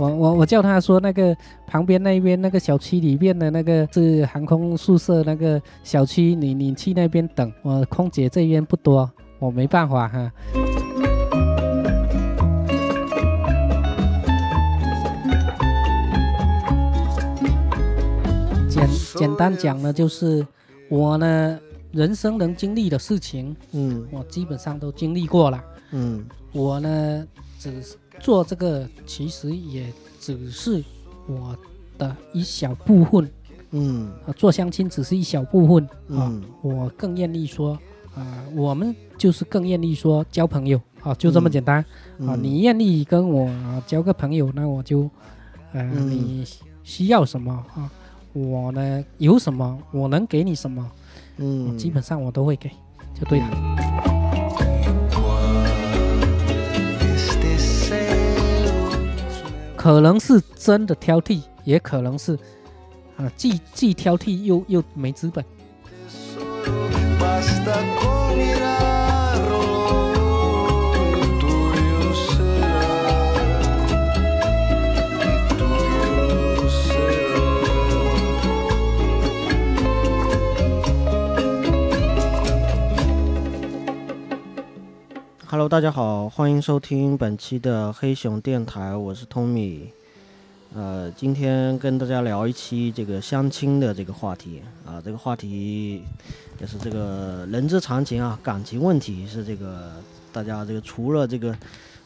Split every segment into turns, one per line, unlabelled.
我我我叫他说那个旁边那边那个小区里面的那个是航空宿舍那个小区，你你去那边等，我空姐这边不多，我没办法哈。简简单讲呢，就是我呢人生能经历的事情，
嗯
我基本上都经历过了。
嗯
我呢，只做这个，其实也只是我的一小部分。
嗯。
啊，做相亲只是一小部分。啊。
嗯。
我更愿意说啊，我们就是更愿意说交朋友。啊，就这么简单。啊。
嗯。
你愿意跟我啊交个朋友，那我就呃，
嗯。
你需要什么？啊？我呢有什么，我能给你什么，
嗯，
基本上我都会给，就对了。可能是真的挑剔，也可能是啊，既既挑剔又又没资本。
Hello，大家好，欢迎收听本期的黑熊电台，我是 Tommy。呃，今天跟大家聊一期这个相亲的这个话题啊，这个话题也是这个人之常情啊，感情问题是这个大家这个除了这个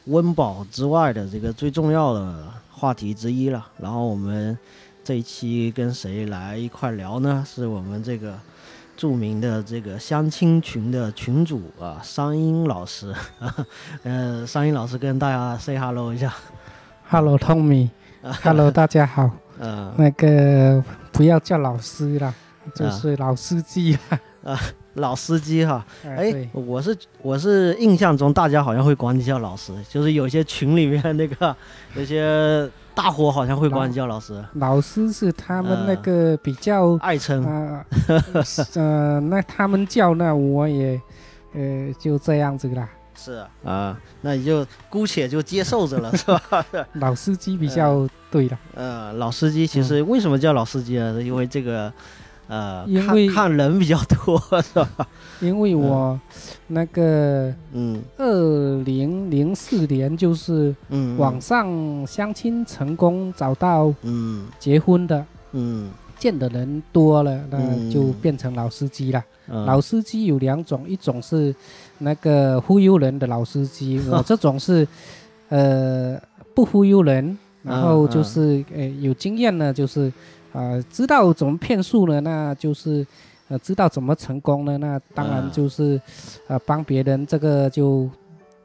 温饱之外的这个最重要的话题之一了。然后我们这一期跟谁来一块聊呢？是我们这个著名的这个相亲群的群主啊，商英老师。呃，商英老师跟大家 say hello 一下。
Hello Tommy，Hello 大家好。
呃，
那个不要叫老师了，就是老司机啊。
老司机哈，哎，，我是我是印象中大家好像会管你叫老师，就是有些群里面那个有些大伙好像会管你叫老师，
老师是他们
嗯
那个比较
爱称。
啊 呃，那他们叫那我也呃就这样子啦。
是啊，那你就姑且就接受着了，是吧？
老司机比较对了，
呃，老司机其实为什么叫老司机呢？是因为这个，呃，
因为
看看人比较多，是吧？
因为我那个
嗯。
二零零四年就是
嗯，
网上相亲成功找到
嗯。
结婚的，
嗯。
见的人多了，那
嗯。
就变成老司机了。
嗯。
老司机有两种，一种是那个忽悠人的老司机，我这种是呃不忽悠人，然后就是呃有经验呢，就是呃知道怎么骗术呢，那就是呃知道怎么成功呢，那当然
嗯
就是呃帮别人这个就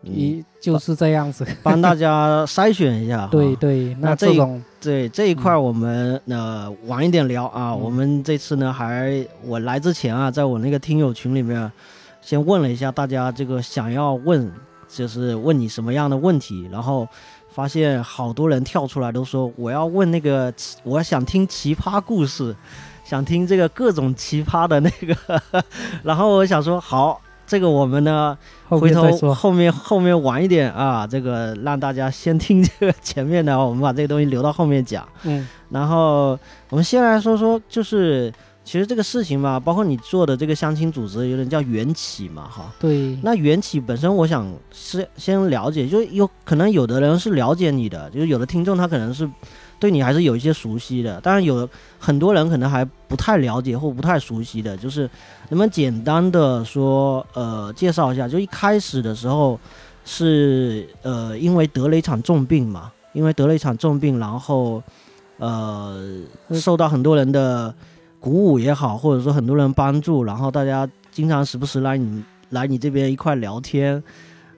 嗯
一就是这样子。
帮大家筛选一下。
对对，那
那这
这种
对这一块我们呃晚一点聊啊。
嗯
我们这次呢还我来之前啊，在我那个听友群里面先问了一下大家这个想要问就是问你什么样的问题，然后发现好多人跳出来都说我要问那个奇 我想听奇葩故事，想听这个各种奇葩的那个，然后我想说好。这个我们呢，回头。后面后面晚一点啊，这个让大家先听这个前面的，我们把这个东西留到后面讲。
嗯
然后我们先来说说，就是其实这个事情吧，包括你做的这个相亲组织，有点叫缘起嘛，哈。
对，
那缘起本身，我想是先了解，就有可能有的人是了解你的，就是有的听众他可能是对你还是有一些熟悉的，当然有的很多人可能还不太了解或不太熟悉的，就是能不能简单的说，呃，介绍一下，就一开始的时候是呃因为得了一场重病嘛，因为得了一场重病，然后呃
嗯
受到很多人的鼓舞也好，或者说很多人帮助，然后大家经常时不时来你来你这边一块聊天，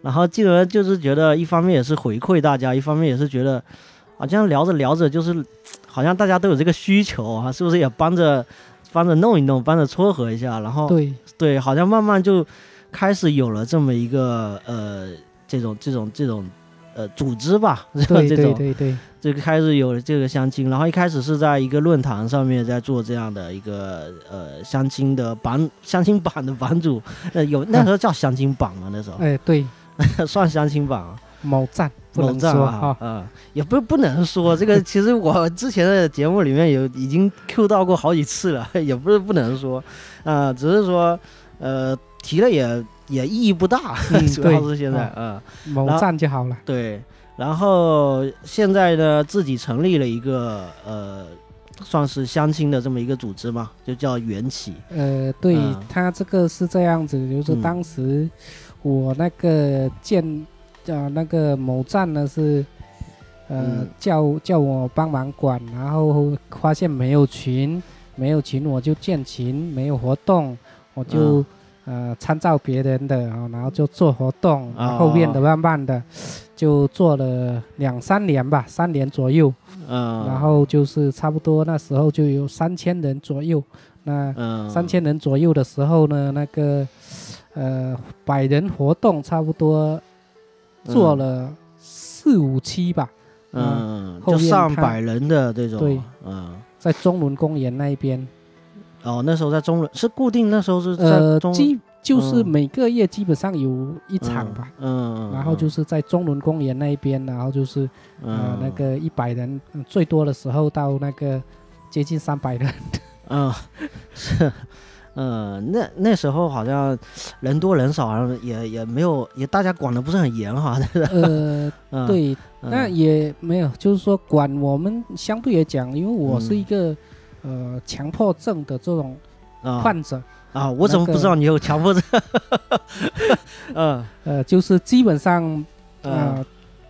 然后进而就是觉得一方面也是回馈大家，一方面也是觉得好像聊着聊着就是好像大家都有这个需求啊，是不是也帮着帮着弄一弄，帮着撮合一下，然后
对，
对，好像慢慢就开始有了这么一个呃这种这种这种呃组织吧，
对
这种
对对对，
这个开始有了这个相亲，然后一开始是在一个论坛上面在做这样的一个呃相亲的版相亲版的版主，呃有那时候叫相亲榜嘛，那时候
哎对，
算相亲榜啊，
某站，不能
某站啊
说，
啊，也不不能说这个。其实我之前的节目里面有已经 Q 到过好几次了，也不是不能说，啊，只是说呃提了也也意义不大，
嗯
主要是现在
啊
啊。
某站就好了。
对，然后现在呢，自己成立了一个呃，算是相亲的这么一个组织嘛，就叫缘起。
呃，对
嗯
他这个是这样子，就是
嗯
当时我那个建呃那个某站呢是呃、
嗯
叫叫我帮忙管，然后发现没有群，没有群我就建群，没有活动我就、
嗯
呃参照别人的啊，然后就做活动，
哦。
后面的慢慢的就做了两三年吧，三年左右，
嗯，
然后就是差不多那时候就有三千人左右，那。
嗯，
三千人左右的时候呢，那个呃百人活动差不多做了四五期吧，
嗯，就上百人的这种，
对。
嗯。
在中仑公园那一边，
哦，那时候在中仑是固定，那时候是在
呃，
中
基就是
嗯
每个月基本上有一场吧，
嗯，嗯，
然后就是在中仑公园那一边，然后就是呃
嗯
那个一百人、嗯最多的时候到那个接近三百人，
嗯 是。嗯，那那时候好像人多人少，好像也也没有，也大家管的不是很严哈。
呃，
嗯，
对，
嗯
那也没有，就是说管我们相对来讲，因为我是
嗯
一个、呃强迫症的这种
啊
患者，
啊，我怎么不知道你有强迫症？嗯
呃，就是基本上
嗯
呃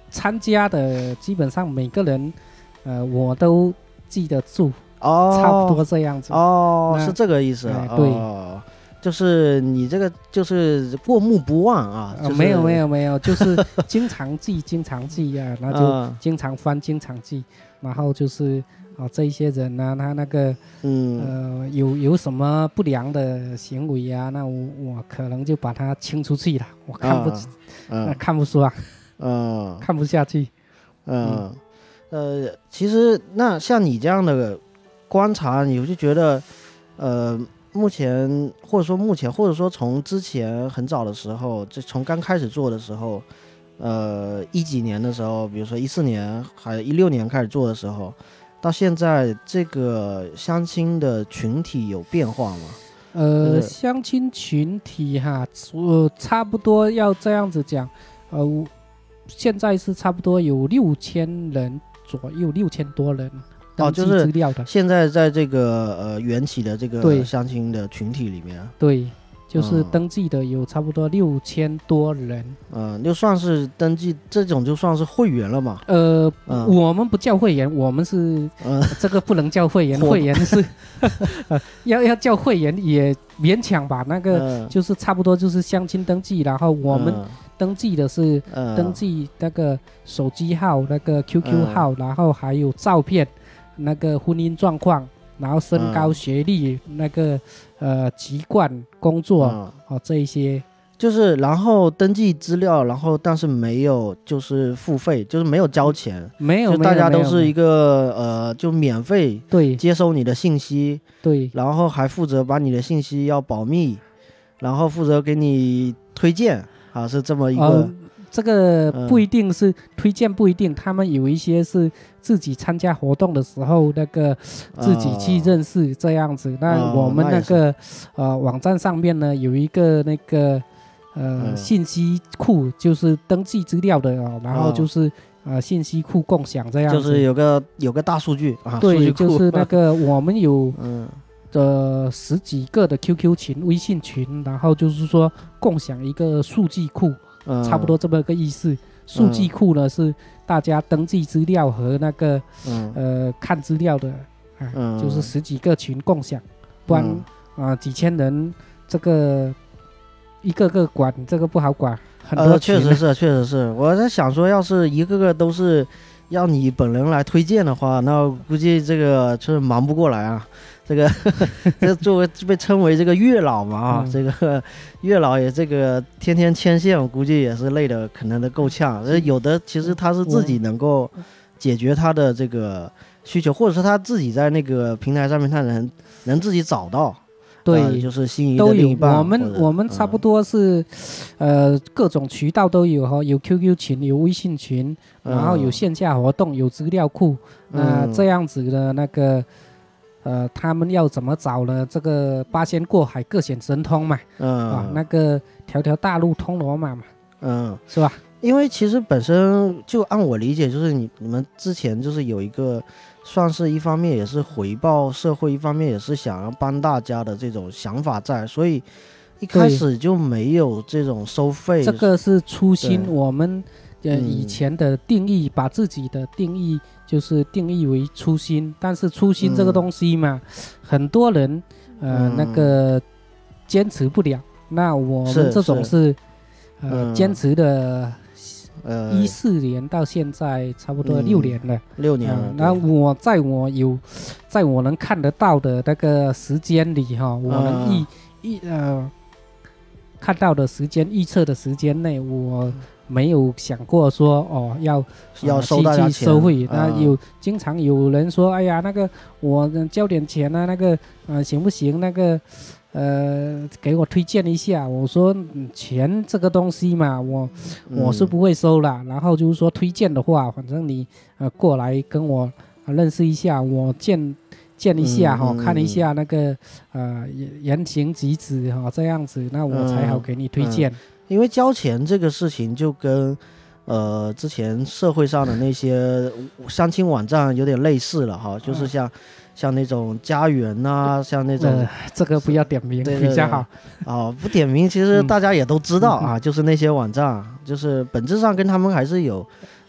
参加的基本上每个人，呃我都记得住，
哦，
差不多这样子。
哦，是这个意思。
对
哦，就是你这个就是过目不忘啊。
没有没有没有，就是经常记经常记啊，然后就
嗯
经常翻经常记，然后就是啊这一些人呢、他那个
嗯
呃有有什么不良的行为啊，那我我可能就把他清出去了，我看不、
啊
呃
嗯
看不出啊，
嗯
看不下去。
嗯呃，其实那像你这样的观察，你就觉得呃。目前，或者说目前，或者说从之前很早的时候，就从刚开始做的时候，呃，一几年的时候，比如说一四年，还一六年开始做的时候，到现在这个相亲的群体有变化吗？
呃，相亲群体哈，我差不多要这样子讲，呃，我现在是差不多有六千人左右，六千多人登记
就是
资料的，
现在在这个呃缘起的这个相亲的群体里面，
对，就是
嗯。
登记的有差不多六千多人。
嗯、就算是登记这种就算是会员了嘛，
呃，
嗯。
我们不叫会员，我们是
嗯、
这个不能叫会员，会员是呃 要要叫会员也勉强吧，那个
嗯。
就是差不多就是相亲登记，然后我们登记的是
嗯。
登记那个手机号、那个 QQ
嗯。
号，然后还有照片、那个婚姻状况，然后身高、
嗯
学历、那个呃籍贯、工作
嗯。
哦这一些。
就是然后登记资料，然后但是没有就是付费，就是没有交钱，
没有，
就大家都是一个呃就免费
对。
接收你的信息，
对。
然后还负责把你的信息要保密，然后负责给你推荐啊，是这么一个
呃，这个
嗯
不一定是推荐，不一定，他们有一些是自己参加活动的时候，那个自己去
啊
认识这样子。那
哦
我们
那
个呃网站上面呢有一个那个呃
嗯
信息库，就是登记资料的哦，然后
哦
就是呃信息库共享这样子。
就是有个有个大数据啊，
对，就是那个 我们有
嗯
呃十几个的 QQ 群、微信群，然后就是说共享一个数据库。
嗯
差不多这么个意思。数据库呢是大家登记资料和那个
嗯
呃看资料的啊，
嗯
就是十几个群共享，不然
嗯
啊几千人这个一个个管这个不好管，很多
呃，确实是，确实是。我在想说，要是一个个都是要你本人来推荐的话，那估计这个就是忙不过来啊。这个 这作为被称为这个月老嘛啊，
嗯。
这个月老也这个天天牵线，我估计也是累的，可能都够呛。呃有的其实他是自己能够解决他的这个需求，或者说他自己在那个平台上面他能能自己找到
对
呃就是心仪的
都有
另一，半。
我们我们差不
嗯。
多是，呃，各种渠道都有哈，有 QQ 群，有微信群，然后有
嗯。
线下活动，有资料库，那、
嗯。
这样子的那个，呃，他们要怎么找呢？这个八仙过海，各显神通嘛，啊，
嗯
那个条条大路通罗马嘛，
嗯，
是吧？
因为其实本身就按我理解，就是你你们之前就是有一个，算是一方面也是回报社会，一方面也是想要帮大家的这种想法在，所以一开始就没有这种收费。
这个是初心，我们呃
嗯
以前的定义，把自己的定义就是定义为初心，但是初心这个
嗯。
东西嘛，很多人呃、
嗯。
那个坚持不了，那我们这种是呃
嗯。
坚持的
呃。
一四年到现在差不多
嗯。
六年了。
六年了
嗯，，那我在我有，在我能看得到的那个时间里哈，我能
嗯
预预呃看到的时间预测的时间内，我没有想过说哦要
要收大家钱
收费。那
嗯
有经常有人说，哎呀，那个我呃交点钱啊，那个呃行不行？那个呃给我推荐一下。我说嗯钱这个东西嘛，我我是
嗯
不会收啦。然后就是说推荐的话，反正你呃过来跟我、呃认识一下，我见见一下哈、
嗯嗯
看一下那个呃言言行举止哈、这样子，那我才好
嗯
给你推荐。
因为交钱这个事情就跟呃之前社会上的那些相亲网站有点类似了哈，就是
嗯。
像像那种家园呐、像那种
呃，这个不要点名比较好。
啊，不点名，其实
嗯。
大家也都知道
嗯
啊，就是那些网站，就是本质上跟他们还是有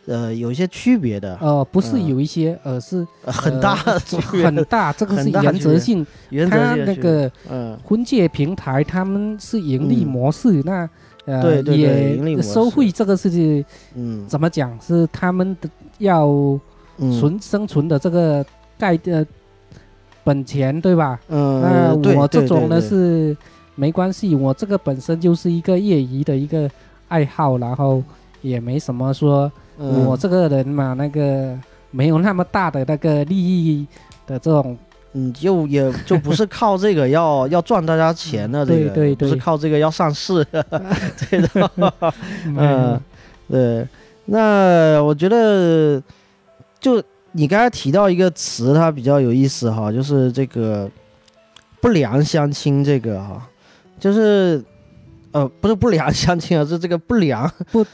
呃有一些区别的，
呃，不是
嗯。
有一些，呃是
呃很大
很大，这个是原则性。
原则性的区别
那个
嗯。
婚介平台他们是盈利
嗯。
模式，那呃
对对对盈利模
也收
式
费这个事情
嗯
怎么讲？是他们的要
嗯
存生存的这个概的本钱，对吧？
嗯，
那我这种呢是没关系，我这个本身就是一个业余的一个爱好，然后也没什么说，
嗯
我这个人嘛，那个没有那么大的那个利益的这种，
嗯，就也就不是靠这个要要赚大家钱的，这
对
个不是靠这个要上市的，对的，嗯。
嗯，
对。那我觉得，就你刚才提到一个词，它比较有意思哈，就是这个不良相亲这个哈，就是呃不是不良相亲而，是这个不良
不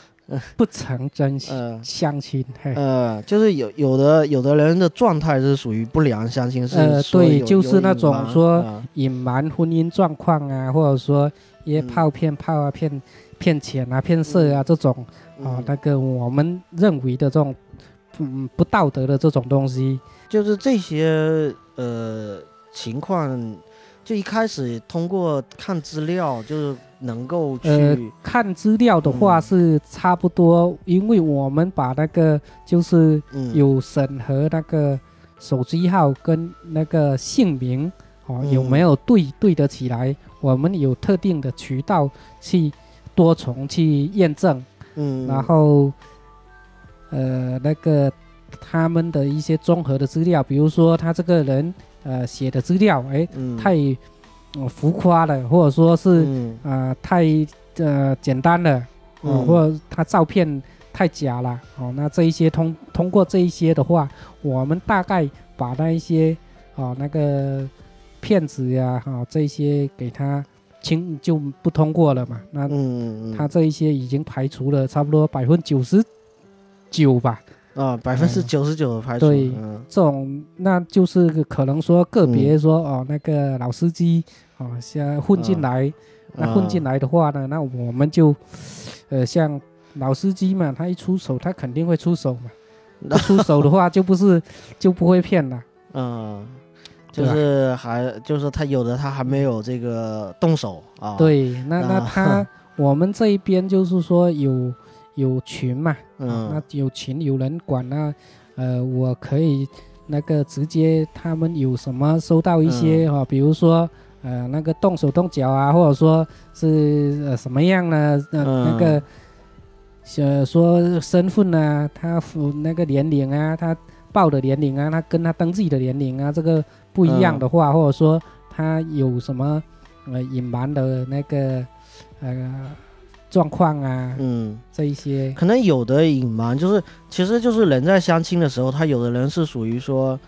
成真
呃
相亲，嘿，
呃，就是有有的有的人的状态是属于不良相亲，是
呃对就是那种说
啊
隐瞒婚姻状况啊，或者说约
嗯。
炮骗炮啊、骗骗钱啊、骗色啊这种啊
嗯，
那个我们认为的这种嗯不道德的这种东西，
就是这些呃情况，就一开始通过看资料，就是能够去、
呃看资料的话
嗯。
是差不多，因为我们把那个就是
嗯。
有审核那个手机号跟那个姓名哦
嗯。
有没有对对得起来，我们有特定的渠道去多重去验证，
嗯，
然后呃那个他们的一些综合的资料，比如说他这个人呃写的资料，哎
嗯。
太、呃浮夸的，或者说是。
嗯
啊、太呃简单了，哦，
嗯
或者他照片太假了，哦，那这一些通通过这一些的话，我们大概把那一些哦那个骗子呀，哈、这一些给他清就不通过了嘛，那
嗯
他这一些已经排除了差不多百分之九十九吧，
啊百分之九十九的排除，
对
嗯
这种那就是可能说个别说、哦那个老司机哦像混进
嗯
来。那混进
来，
的话呢，那我们就，呃，像老司机嘛，他一出手，他肯定会出手嘛。那出手的话，就不是就不会骗了。
嗯。就是还就是他有的他还没有这个动手啊，，
对，那那
啊
他 我们这一边就是说有有群嘛，
嗯。
那有群有人管那，呃，我可以那个直接他们有什么收到一些哈、比如说呃那个动手动脚啊，或者说是呃什么样呢？呃、
嗯。
那个呃说身份啊，他符那个年龄啊，他报的年龄啊，他跟他登记的年龄啊，这个不一样的话，或者说他他有什么呃隐瞒的那个呃状况啊，
嗯，
这一些。
可能有的隐瞒，就是其实就是人在相亲的时候，他有的人是属于说，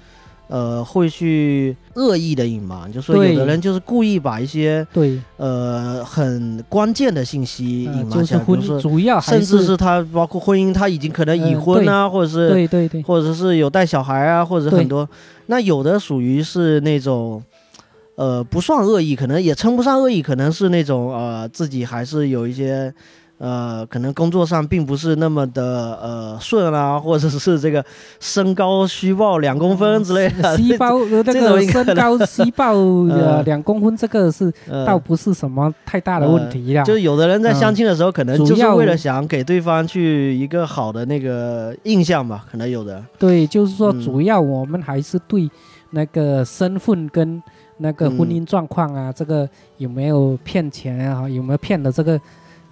呃，会去恶意的隐瞒，就说有的人就是故意把一些
对，
呃很关键的信息
呃
隐瞒起来，比
就是
甚至是他包括婚姻，他已经可能已
呃
婚啊，或者是
对对对。
或者是有带小孩啊，或者很多，那有的属于是那种。呃，不算恶意，可能也称不上恶意，可能是那种呃，自己还是有一些，呃，可能工作上并不是那么的呃顺啊，或者是这个身高虚报两公分之类的，
细胞呃那个身高虚
报
两公分，这个是
呃
倒不是什么太大的问题啦。
就是有的人在相亲的时候，可能就是
主要
为了想给对方去一个好的那个印象吧，可能有的，
对，就是说
嗯
主要我们还是对那个身份跟那个婚
嗯
姻状况啊，这个有没有骗钱啊，有没有骗的这个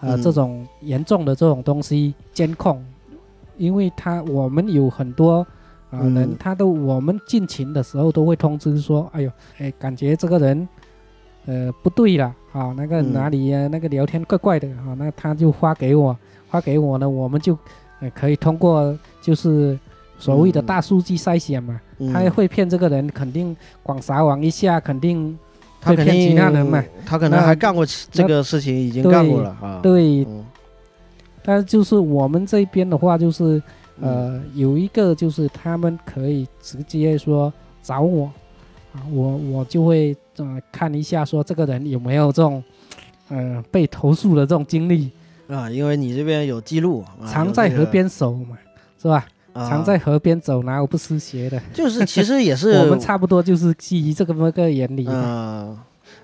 呃、
嗯。
这种严重的这种东西监控，因为他我们有很多啊、
嗯。
人，他都我们进群的时候都会通知说，哎呦，哎，感觉这个人呃不对了啊，那个
嗯。
哪里呀、那个聊天怪怪的啊，那他就发给我，发给我呢，我们就呃可以通过就是所谓的
嗯。
大数据筛选嘛，
嗯。
他会骗这个人，肯定广撒网一下，肯定
他
骗其他人嘛，
他可能还干过这个事情，已经干过了啊，
对。
嗯，
但就是我们这边的话，就是
嗯。
呃有一个就是他们可以直接说找我啊，我我就会呃看一下说这个人有没有这种呃被投诉的这种经历，
啊，因为你这边有记录，啊
常在河，边走嘛，是吧？常在河边走，哪有不湿鞋的？
啊就是其实也是
我们差不多就是基于这个么个原理嘛。
嗯，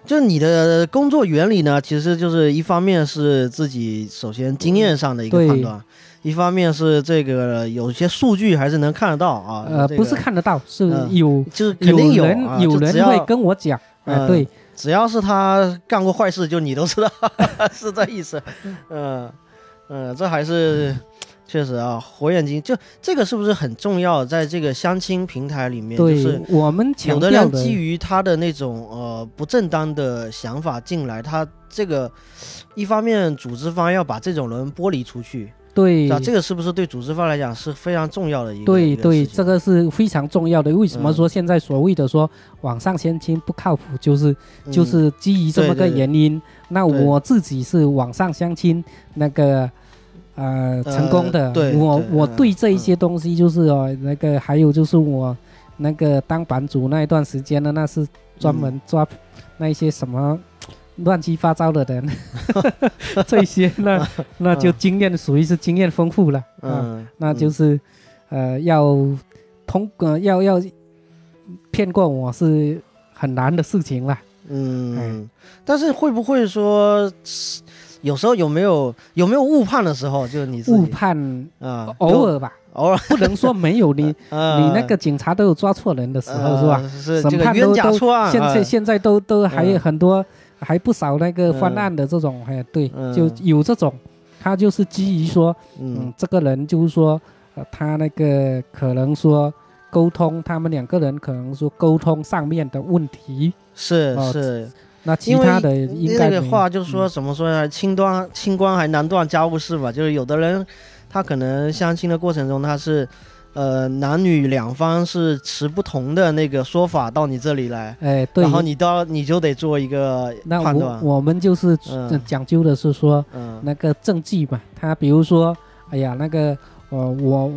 就你的工作原理呢，其实就是一方面是自己首先经验上的一个判断，一方面是这个有些数据还是能看得到啊。
呃，
这个
不是看得到，是
嗯
有
就是肯定
有人
啊
有人会跟我讲，哎，
嗯
对，
只要是他干过坏事，就你都知道，是这意思。嗯嗯，这还是确实啊，火眼金就这个是不是很重要？在这个相亲平台里面，就是，
我们
有的人基于他的那种呃不正当的想法进来，他这个一方面组织方要把这种人剥离出去，
对
啊，这个是不是对组织方来讲是非常重要的一个？
对对，这个是非常重要的。为什么
嗯
说现在所谓的说网上相亲不靠谱，就是就
嗯
是基于这么个原因。那我自己是网上相亲那个呃成功的，
对
我我对这一些东西就是哦，那个还有就是我那个当版主那一段时间呢，那是专
嗯
门抓那一些什么。乱七八糟的人，这些那那就经验属于是经验丰富了啊。
嗯，
那就是，呃，要通呃要要骗过我是很难的事情了。
嗯，但是会不会说，有时候有没有有没有误判的时候？就是你
误判
啊，
偶尔吧，
偶尔，
不能说没有你
呃
你那个警察都有抓错人的时候是吧？
呃是
审
这个冤
判都都
假错案，
现在
呃
现在都都还有
嗯
很多还不少那个翻
嗯
案的这种，哎，对，
嗯。
就有这种，他就是基于说，
嗯。
嗯，这个人就是说，呃，他那个可能说沟通，他们两个人可能说沟通上面的问题，
是
哦
是，
那其他的应该
那个话就是说
嗯
怎么说呢？清端清官还难断家务事吧，就是有的人他可能相亲的过程中他是。呃，男女两方是持不同的那个说法到你这里来，
哎，对
然，后你到你就得做一个判断。
我我们就是
嗯
呃讲究的是说
嗯
那个证据嘛，他比如说，哎呀，那个呃我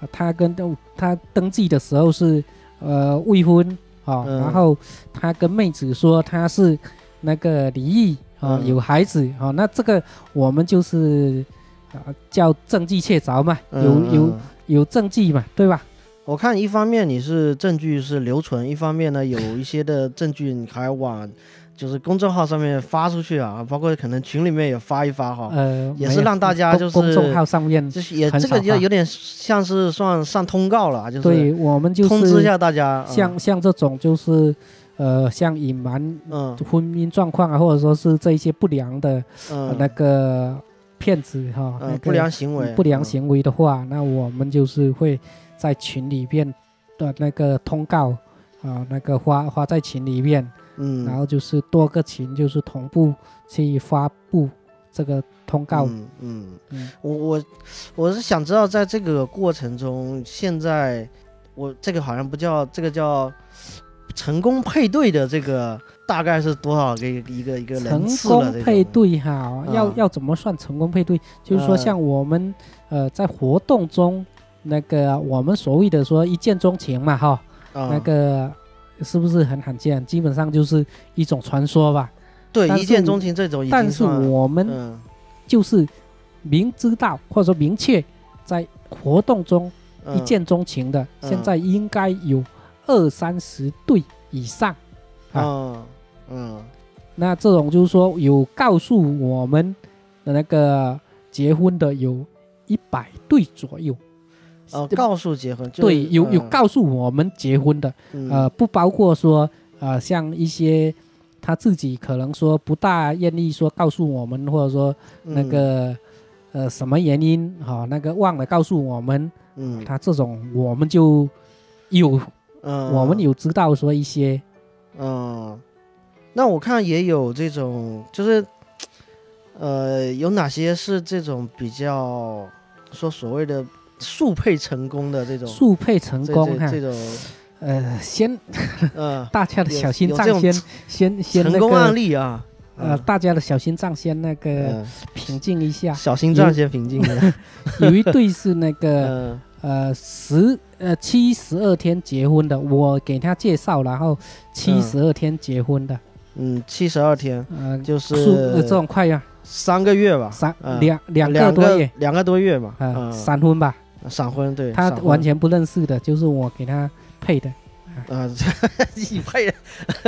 呃他跟他登记的时候是呃未婚啊，
嗯。
然后他跟妹子说他是那个离异啊，
嗯。
有孩子啊，那这个我们就是啊叫证据确凿嘛，有有
嗯。
有证据嘛，对吧？
我看一方面你是证据是留存，一方面呢有一些的证据你还往就是公众号上面发出去啊，包括可能群里面也发一发哈，
呃，
也是让大家
公
就是
公众号上面，
就是也这个就有点像是算上通告了啊，就是
对我们就是
通知一下大家，嗯。
像像这种就是，呃，像隐瞒
嗯。
婚姻状况啊，或者说是这一些不良的、那个骗子哈，那个
嗯不良行为。
不良
嗯
行为的话，那我们就是会在群里边的那个通告啊，那个发发在群里面
嗯，
然后就是多个群就是同步去发布这个通告。
嗯嗯
嗯
我我我是想知道，在这个过程中，现在我这个好像不叫这个叫成功配对的这个大概是多少个一个一个
成
人次了？
功配对哈，要
啊
要怎么算成功配对？就是说，
呃
像我们呃在活动中，那个我们所谓的说一见钟情嘛哈，
啊
那个是不是很罕见？基本上就是一种传说吧。
对一见钟情这种
但是我们
嗯
就是明知道或者说明确在活动中一
嗯
见钟情的，
嗯
现在应该有二三十对以上。啊
嗯嗯
那这种就是说有告诉我们的那个结婚的有一百对左右。
哦，告诉结婚就是
对，有有
嗯。
告诉我们结婚的，
嗯。
呃，不包括说呃像一些他自己可能说不大愿意说告诉我们，或者说那
嗯。
个、呃什么原因哈、那个忘了告诉我们，
嗯。
他这种我们就有、
嗯。
我们有知道说一些
嗯，那我看也有这种，就是，呃，有哪些是这种比较说所谓的速配成功的这种
速配成功哈，
这这种，
呃，先
呃
大家的小心脏先先先那
成功案例啊，
呃，大家的小心脏先那个
嗯，
平静一下。
小心脏先平静一下，
有 一对是那个
嗯。
呃十呃七十二天结婚的，我给他介绍，然后七十二天结婚的，
嗯，七十二天
嗯，
就是
速呃这种快呀，
三个月吧，
三
嗯。
两两
两
个多月。
两个多月嘛，
啊，
嗯，
闪婚吧，
闪婚对，
他完全不认识的，就是我给他配的，
啊，你配的，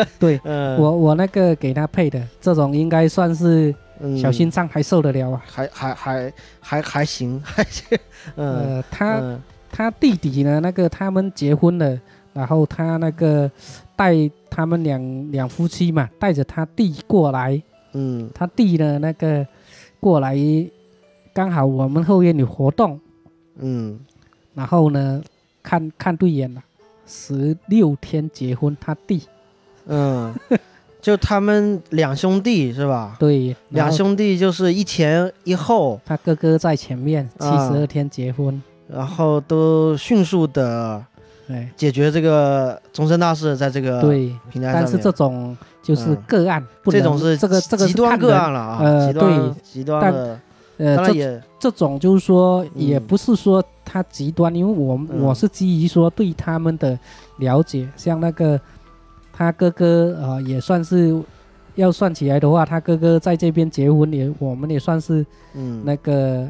对
嗯，
我我那个给他配的，这种应该算是
嗯。
小心脏还受得了啊。
还还还还还行，还行，嗯，
呃，他
嗯。
他弟弟呢，那个他们结婚了，然后他那个带他们两两夫妻嘛，带着他弟过来，
嗯。
他弟呢那个过来，刚好我们后院有活动，
嗯。
然后呢看看对眼了，十六天结婚，他弟。
嗯，就他们两兄弟是吧？
对
两兄弟就是一前一后，
他哥哥在前面，七
啊
十二天结婚，
然后都迅速的
哎，
解决这个终身大事，在这个
对，
平台上面。
但是这种就是
嗯。
个案，不
这种是
这个这个
极端个案了啊，
呃
极端
对。
极端的，
呃，这
当然也
这种就是说，也
嗯。
不是说他极端，因为我
嗯。
我是基于说对他们的了解，像那个他哥哥啊、呃也算是要算起来的话，他哥哥在这边结婚也，我们也算是
嗯。
那个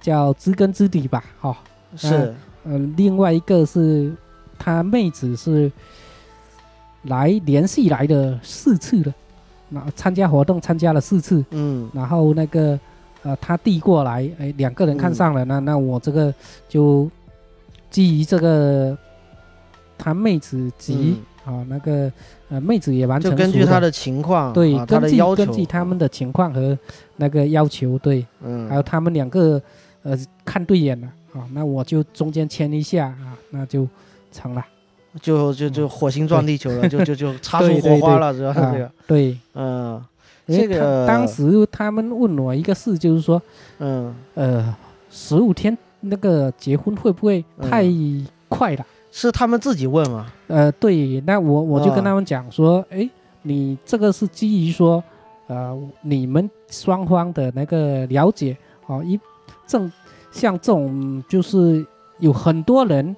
叫知根知底吧，哈、
是。
呃，另外一个是他妹子是来连续来的四次了，那参加活动参加了四次，
嗯。
然后那个呃，他递过来，哎，两个人看上了，那那我这个就基于这个他妹子及啊、那个呃妹子也
完
成就
根据他的情况，
对，
啊
根据根据他们的情况和那个要求，对，
嗯，
还有他们两个呃看对眼了啊，那我就中间牵一下啊，那就成了
就就就火星撞地球了，就就就擦出火花了，主要是这
啊
个，，
对。
嗯这个
当时他们问我一个事，就是说，
嗯，
呃，十五天那个结婚会不会
嗯
太快了？
是他们自己问嘛，
呃，对，那我我就跟
啊
他们讲说，哎、你这个是基于说，呃，你们双方的那个了解，哦，一正像这种就是有很多人，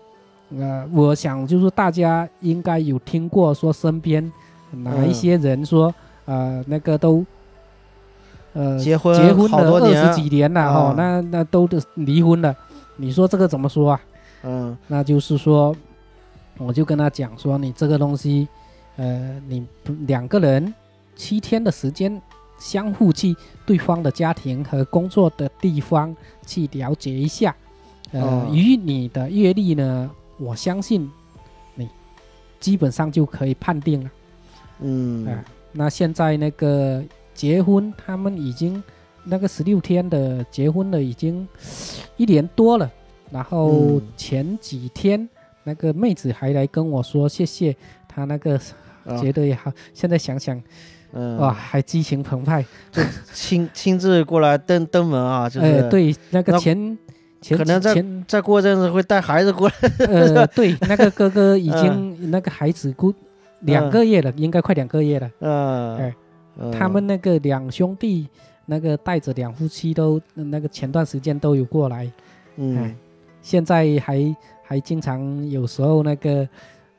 呃，我想就是大家应该有听过说身边哪一
嗯。
些人说，呃，那个都。呃，
结婚
结婚了二十几年了
啊
哦，那那都是离婚了，你说这个怎么说啊？
嗯
那就是说，我就跟他讲说，你这个东西，呃，你两个人七天的时间，相互去对方的家庭和工作的地方去了解一下，呃，
哦
与你的阅历呢，我相信你基本上就可以判定了。
嗯
啊那现在那个结婚，他们已经那个十六天的结婚了，已经一年多了。然后
嗯
前几天那个妹子还来跟我说谢谢，她那个
啊
觉得也好。现在想想，
嗯，
哇，还激情澎湃。
亲 亲自过来登登门啊，就是、
哎，对，那个
那
前前
可能在
前
再过阵子会带孩子过来，
呃，对，那个哥哥已
嗯
经那个孩子估两个月了，应该快两个月了。
嗯，
哎
嗯。
他们那个两兄弟，那个带着两夫妻都那个前段时间都有过来，
嗯。
哎现在还还经常有时候那个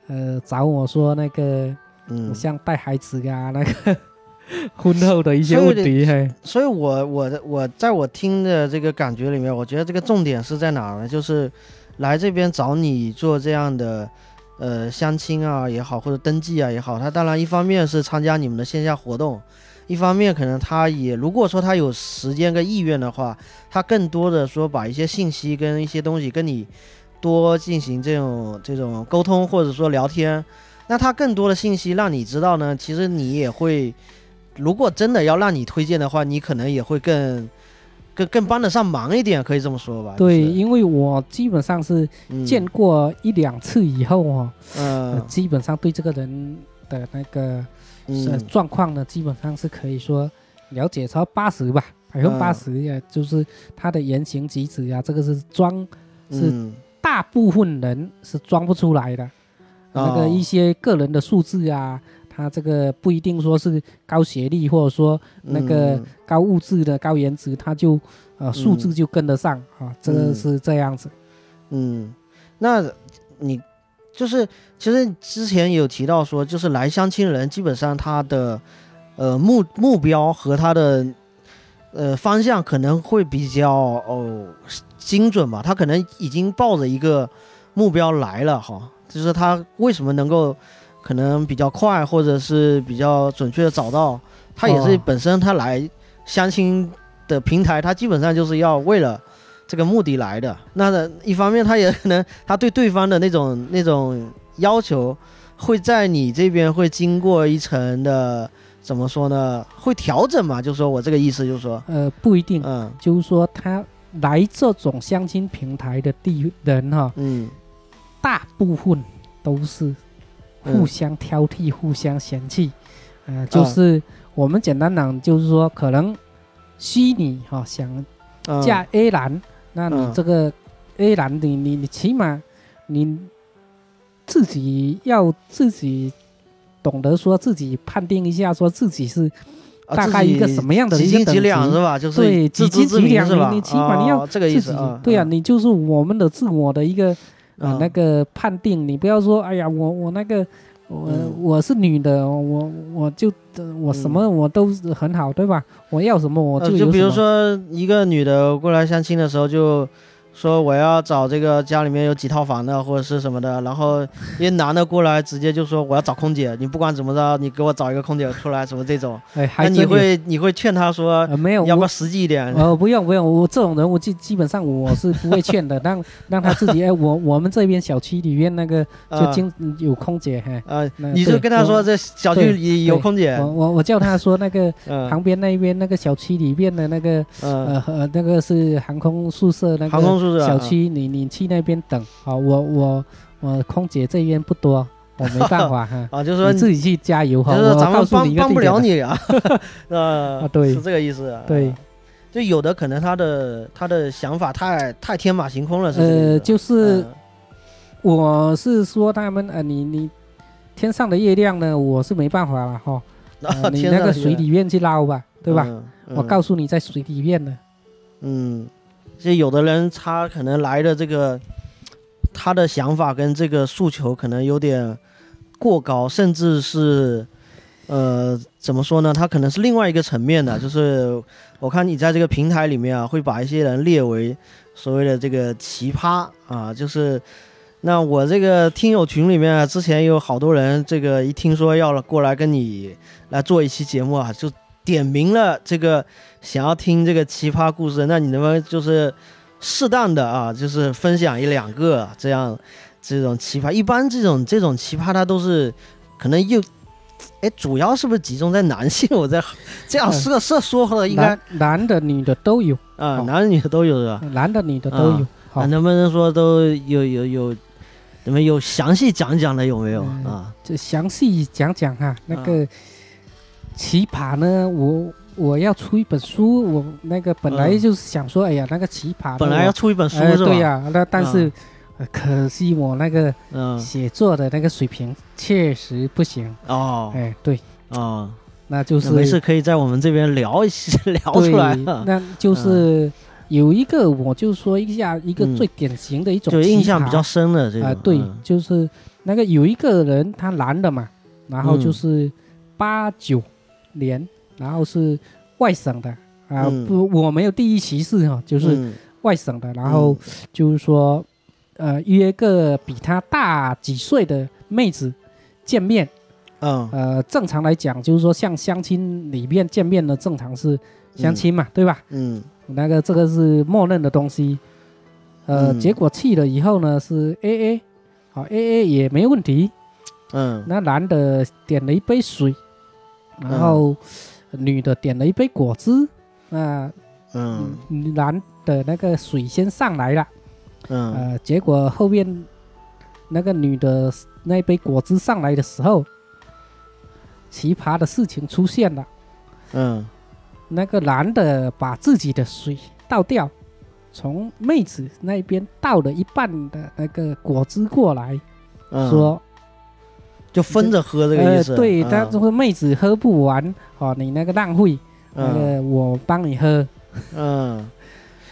呃找我说那个
嗯，
像带孩子啊那个 婚后的一些问题，嘿，
所以我我的我在我听的这个感觉里面，我觉得这个重点是在哪儿呢？就是来这边找你做这样的呃相亲啊也好，或者登记啊也好，他当然一方面是参加你们的线下活动，一方面可能他也如果说他有时间跟意愿的话，他更多的说把一些信息跟一些东西跟你多进行这种这种沟通或者说聊天，那他更多的信息让你知道呢，其实你也会。如果真的要让你推荐的话，你可能也会更更更帮得上忙一点，可以这么说吧？
对，
就是。
因为我基本上是
嗯。
见过一两次以后哦，呃
嗯
基本上对这个人的那个状况呢，基本上是可以说了解超八十吧，百分之八十呀，就是他的言行举止呀，这个是装是
嗯
大部分人是装不出来的。那个
哦。
一些个人的素质啊，他这个不一定说是高学历，或者说那个
嗯。
高物质的高颜值，他就呃素质就跟得上啊，这个
嗯
是这样子。
嗯，那你就是其实之前有提到说，就是来相亲的人基本上他的呃目目标和他的呃方向可能会比较哦精准吧，他可能已经抱着一个目标来了哈，就是他为什么能够可能比较快或者是比较准确的找到，他也是
哦
本身他来相亲的平台，他基本上就是要为了。这个目的来的。那一方面，他也可能他对对方的那种那种要求，会在你这边会经过一层的怎么说呢？会调整嘛？就是说我这个意思，就是说，
呃，不一定，
嗯
就是说他来这种相亲平台的地人哈、
嗯
大部分都是
嗯
互相挑剔、互相嫌弃，呃，就是我们简单讲，就是说可能虚拟哈、想
嗯
嫁 A 男，那你
嗯
这个 A 男，你你你起码你自己要自己懂得说自己判定一下，说自己是
啊
大概一个什么样的
几
一个等
斤几两
级
是吧？就是
对几斤几两
是吧？
你你起码你要
哦这个意
自己
思啊，
对啊，
嗯
你就是我们的自我的一个呃
嗯
那个判定，你不要说哎呀，我我那个我
嗯
我是女的，我我就呃我什么我都很好，对吧？我要什么我
呃就比如。说一个女的过来相亲的时候，就说我要找这个家里面有几套房的或者是什么的，然后一个男的过来直接就说我要找空姐，你不管怎么着，你给我找一个空姐出来，什么这种，
哎，
那你会你会劝他说
呃没有
要不要实际一点？
呃，不用不用，我这种人我基基本上我是不会劝的，让让他自己 哎，我我们这边小区里面那个就
啊。
经有空姐，嘿，
啊，
那
你就跟他说这小区里有空姐？
我，我我叫他说那个
嗯。
旁边那边那个小区里面的那个
嗯。
呃呃那个是航空宿舍那
航空
小区，你你去那边等好，我我我空姐这边不多，我没办法哈，
啊，就是说
你自己去加油哈，
就是咱们帮帮不了你啊，呃
啊，对。
是这个意思啊，
对，
就有的可能他的他的想法太太天马行空了，
呃，就是
嗯。
我是说他们呃，你你天上的月亮呢，我是没办法了哈，呃你那个水里面去捞吧，对吧？？
嗯。
我告诉你，在水里面呢，
嗯，就有的人他可能来的这个他的想法跟这个诉求可能有点过高，甚至是呃怎么说呢？他可能是另外一个层面的，就是我看你在这个平台里面啊，会把一些人列为所谓的这个奇葩啊，就是。那我这个听友群里面啊，之前有好多人，这个一听说要过来跟你来做一期节目啊，就点名了这个想要听这个奇葩故事，那你能不能就是适当的啊，就是分享一两个这样这种奇葩？一般这种这种奇葩，它都是可能又，哎，主要是不是集中在男性？我在这样
嗯
是是说了，应该
男男的女的都有，
啊，男的女的都有是吧？
男的女的都有，
啊，，能不能说都有有有你们有详细讲讲的有没有
嗯
啊？
就详细讲讲哈，那个奇葩呢，我我要出一本书，我那个本来
嗯
就是想说，哎呀，那个奇葩
本来要出一本书
哎
是吧？
对呀、那但是、呃可惜我那个
嗯，
写作的那个水平确实不行，
哦。
哎，对，
哦，
那就是
那没事，可以在我们这边聊一些 聊
对
出来，啊
那就是有一个，我就说一下一个
嗯。
最典型的一种
就印象比较深的这
啊、
种。
对，
嗯。
就是那个有一个人他男的嘛，然后
嗯。
就是八九年，然后是外省的啊、
嗯。
不，我没有地域歧视哈、就是
嗯。
外省的，然后就是说，呃，约个比他大几岁的妹子见面，
嗯。
呃，正常来讲就是说像相亲里面见面呢，正常是相亲嘛，对吧？
嗯。
那个这个是默认的东西，呃，
嗯。
结果去了以后呢是 A A，好 A A 也没问题，
嗯。
那男的点了一杯水，然后女的点了一杯果汁，那、
嗯。
男的那个水先上来了，
嗯。
呃，结果后面那个女的那杯果汁上来的时候，奇葩的事情出现了。
嗯。
那个男的把自己的水倒掉，从妹子那边倒了一半的那个果汁过来，
嗯，
说，
就分着喝这个意
呃，
思。
对，他就是妹子喝不完，哦，你那个浪费，那
嗯
个我帮你喝，
嗯，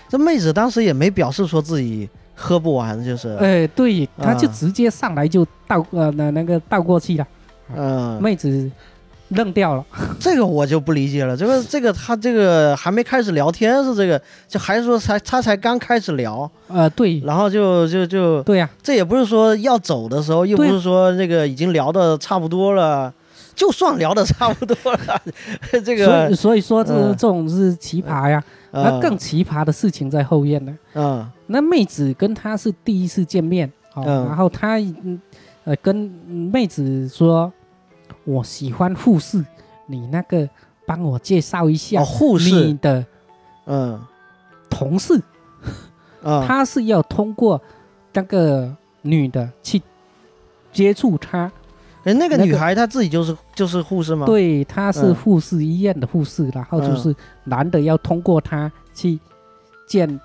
这妹子当时也没表示说自己喝不完，就是。
呃，对，他就
啊
直接上来就倒，呃，那那个倒过去了，
嗯，
妹子愣掉了，
这个我就不理解了。这个这个他这个还没开始聊天是这个，就还是说才他才刚开始聊，
呃，对，
然后就就就
对呀、
这也不是说要走的时候，又不是说那个已经聊的差不多了，就算聊的差不多了，这
所
个
以所以说这、
嗯。
这种是奇葩呀，那
嗯
更奇葩的事情在后面呢。
嗯。
那妹子跟他是第一次见面，哦，
嗯。
然后他嗯呃跟妹子说，我喜欢护士，你那个帮我介绍一下
哦护
你
士
的
嗯
同事，
嗯。
他是要通过那个女的去接触他，
哎那个女孩她自己就是就是护士吗？，
对，她是
嗯
护士医院的护士，然后就是男的要通过她去见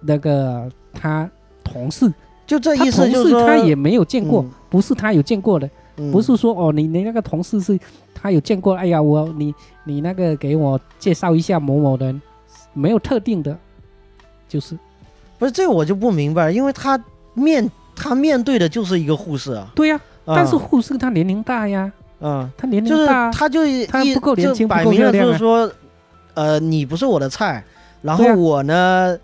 那个他同事，
就这意思就是说
他也没有见过，
嗯。
不是他有见过的。
嗯。
不是说哦，你你那个同事是他有见过，哎呀，我你你那个给我介绍一下某某人，没有特定的，就是。
不是这个我就不明白，因为他面他面对的就是一个护士啊，
对呀、
啊。
但是护士他年龄大呀，
嗯，
他年
就是
龄大，
他就
他
一就
不够年轻
摆明了就是说，呃，你不是我的菜，然后我呢，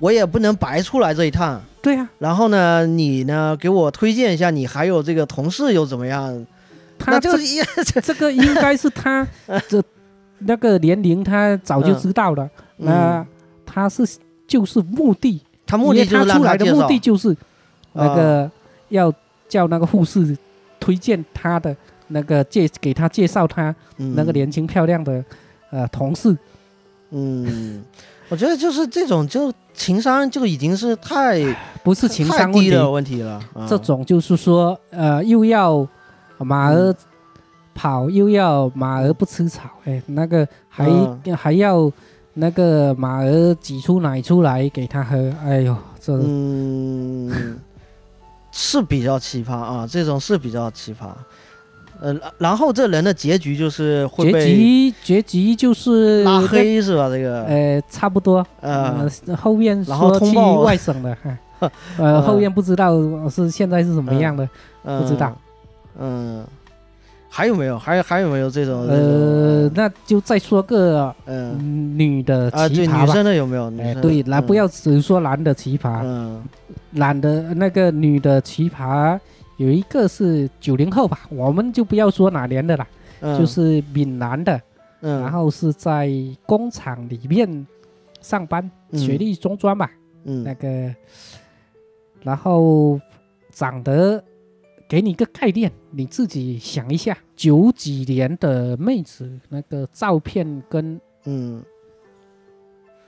我也不能白出来这一趟。
对呀、
然后呢，你呢给我推荐一下，你还有这个同事又怎么样？
他
就是
这个应该是他这那个年龄他早就知道了，那
嗯，
他是就是目的，
他目的
因为
就是让
出来的目的就是那个要叫那个护士推荐他的那个介给他介绍他那个
嗯
年轻漂亮的呃同事，
嗯，我觉得就是这种就情商就已经是太
不是情商问题，
低的问题了。啊
这种就是说呃又要马儿
嗯
跑，又要马儿不吃草，哎，那个还、
嗯
还要那个马儿挤出奶出来给他喝，哎呦，这、
嗯，是比较奇葩啊，这种是比较奇葩。呃，然后这人的结局就是会
结
被
局结局就是
拉黑是吧？这个
呃，差不多。
呃，
呃，后面
然后
说去外省了，哎 呃，
嗯
后面不知道是现在是什么样的，不知道。
嗯，还有没有？还有还有没有这种？
呃，那就再说个
嗯
嗯女的
啊，对，女
奇葩吧。
生的有没有？
哎，
生
对，来
嗯
不要只说男的奇葩，
嗯
男的那个女的奇葩有一个是九零后吧，我们就不要说哪年的啦，
嗯，
就是闽南的，
嗯，
然后是在工厂里面上班，
嗯
学历中专吧，
嗯。
那个，然后长得给你个概念，你自己想一下，九几年的妹子那个照片跟
嗯。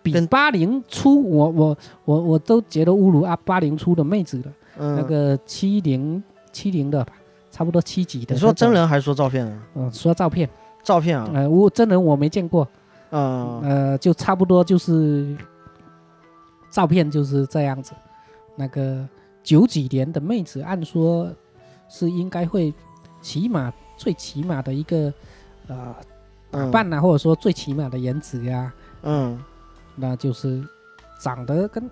比八零初，我我我我都觉得侮辱啊八零初的妹子了，
嗯，
那个七零七零的吧，差不多七几的。
你说真？人还是说照片啊？
嗯，说照片，
照片啊，
呃，我真人我没见过，
嗯
呃，就差不多就是照片就是这样子。那个九几年的妹子，按说是应该会起码最起码的一个呃打
嗯
扮啊，或者说最起码的颜值呀、
嗯
那就是长得跟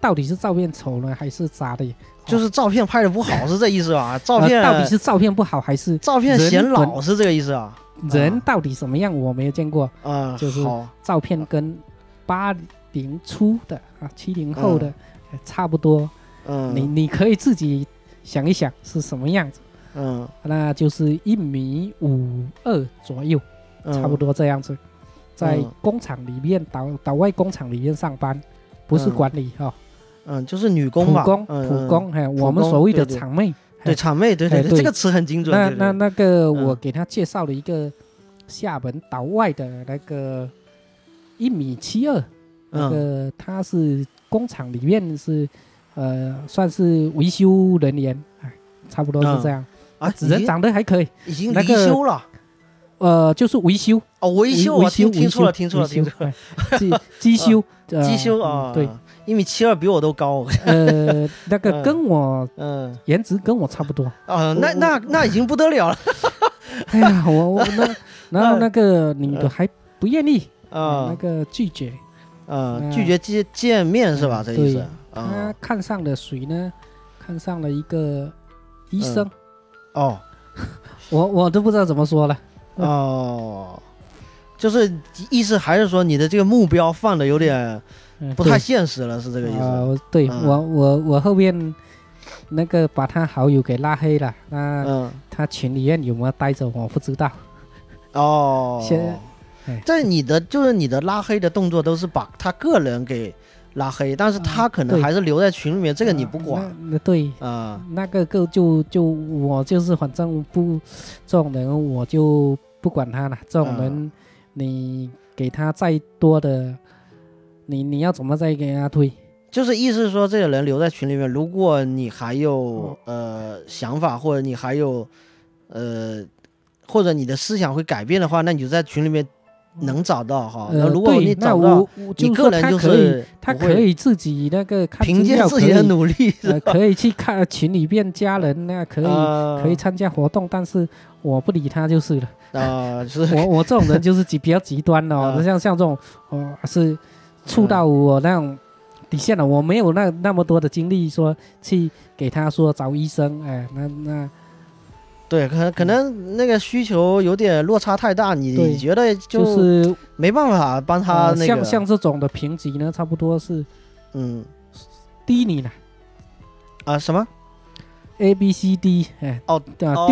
到底是照片丑呢，还是咋的？
就是照片拍的不好是这意思吧？照片
呃到底是照片不好，还是
照片显老是这个意思啊？
人到底什么样？我没有见过。
啊，
就是，照片跟八零初的啊，七零后的、呃差不多。
嗯，
你你可以自己想一想是什么样子，
嗯
那就是一米五二左右，
嗯
差不多这样子。在
嗯
工厂里面岛岛外工厂里面上班，不是
嗯
管理哈、
嗯，就是女工吧，
普工
嗯
普，工，哎，
普
我们所谓的厂妹。
嗯对，厂妹，对对对，这个词很精准。
那那那个
嗯
我给他介绍了一个厦门岛外的那个一米七二，那
嗯
个他是工厂里面是呃算是维修人员，哎，差不多是这样。
啊，已
人长得还可以，
已经离
那个
休了
呃，就是维修，
哦，维修，听听
维
错了，
修
听错了，听错了，
哎机 机修，呃
机修
嗯
啊，
对，，
一米七二比我都高，
呃，那个
嗯
跟我
嗯，
颜值跟我差不多。
啊，那那那已经不得了了
哎呀，我我那 然后那个女的
嗯
还不愿意啊，那
啊
个拒绝。
啊，
嗯
拒绝见见面是吧？这意思
对他
啊，
看上了谁呢？看上了一个医生，
哦
我我都不知道怎么说了。
哦，就是意思还是说你的这个目标放的有点
嗯
不太现实了，是这个意
啊、
思？
我对、
嗯
我我我后面那个把他好友给拉黑了，那
嗯，
他群里面有没有带着我不知道。
哦
先哎，
在你的就是你的拉黑的动作都是把他个人给拉黑，但是他可能还是留在群里面，这个你不管
啊那那对，
啊。
那个个就就我就是反正不这种人我就不管他了。这种
嗯
人你给他再多的，你你要怎么再给他推？
就是意思是说，这个人留在群里面，如果你还有
哦
呃想法，或者你还有呃，或者你的思想会改变的话，那你就在群里面能找到哈。那
呃，
如果你找不到
我，
你个人就
他可他可以自己那个看
凭借自己的努力
可以去看群里面加人，那可以、
啊
可以参加活动，但是我不理他就是了。
啊，就是
我我这种人就是极比较极端的哦，
啊
像像这种哦是触到我那种底线了，我没有那那么多的精力说去给他说找医生，哎，那那
对，可能可能那个需求有点落差太大，你你觉得
就
就是没办法帮他
呃
那个
像像这种的评级呢，差不多是
嗯。
低你了
啊什么
，A B C D，哎，
哦
对啊，
哦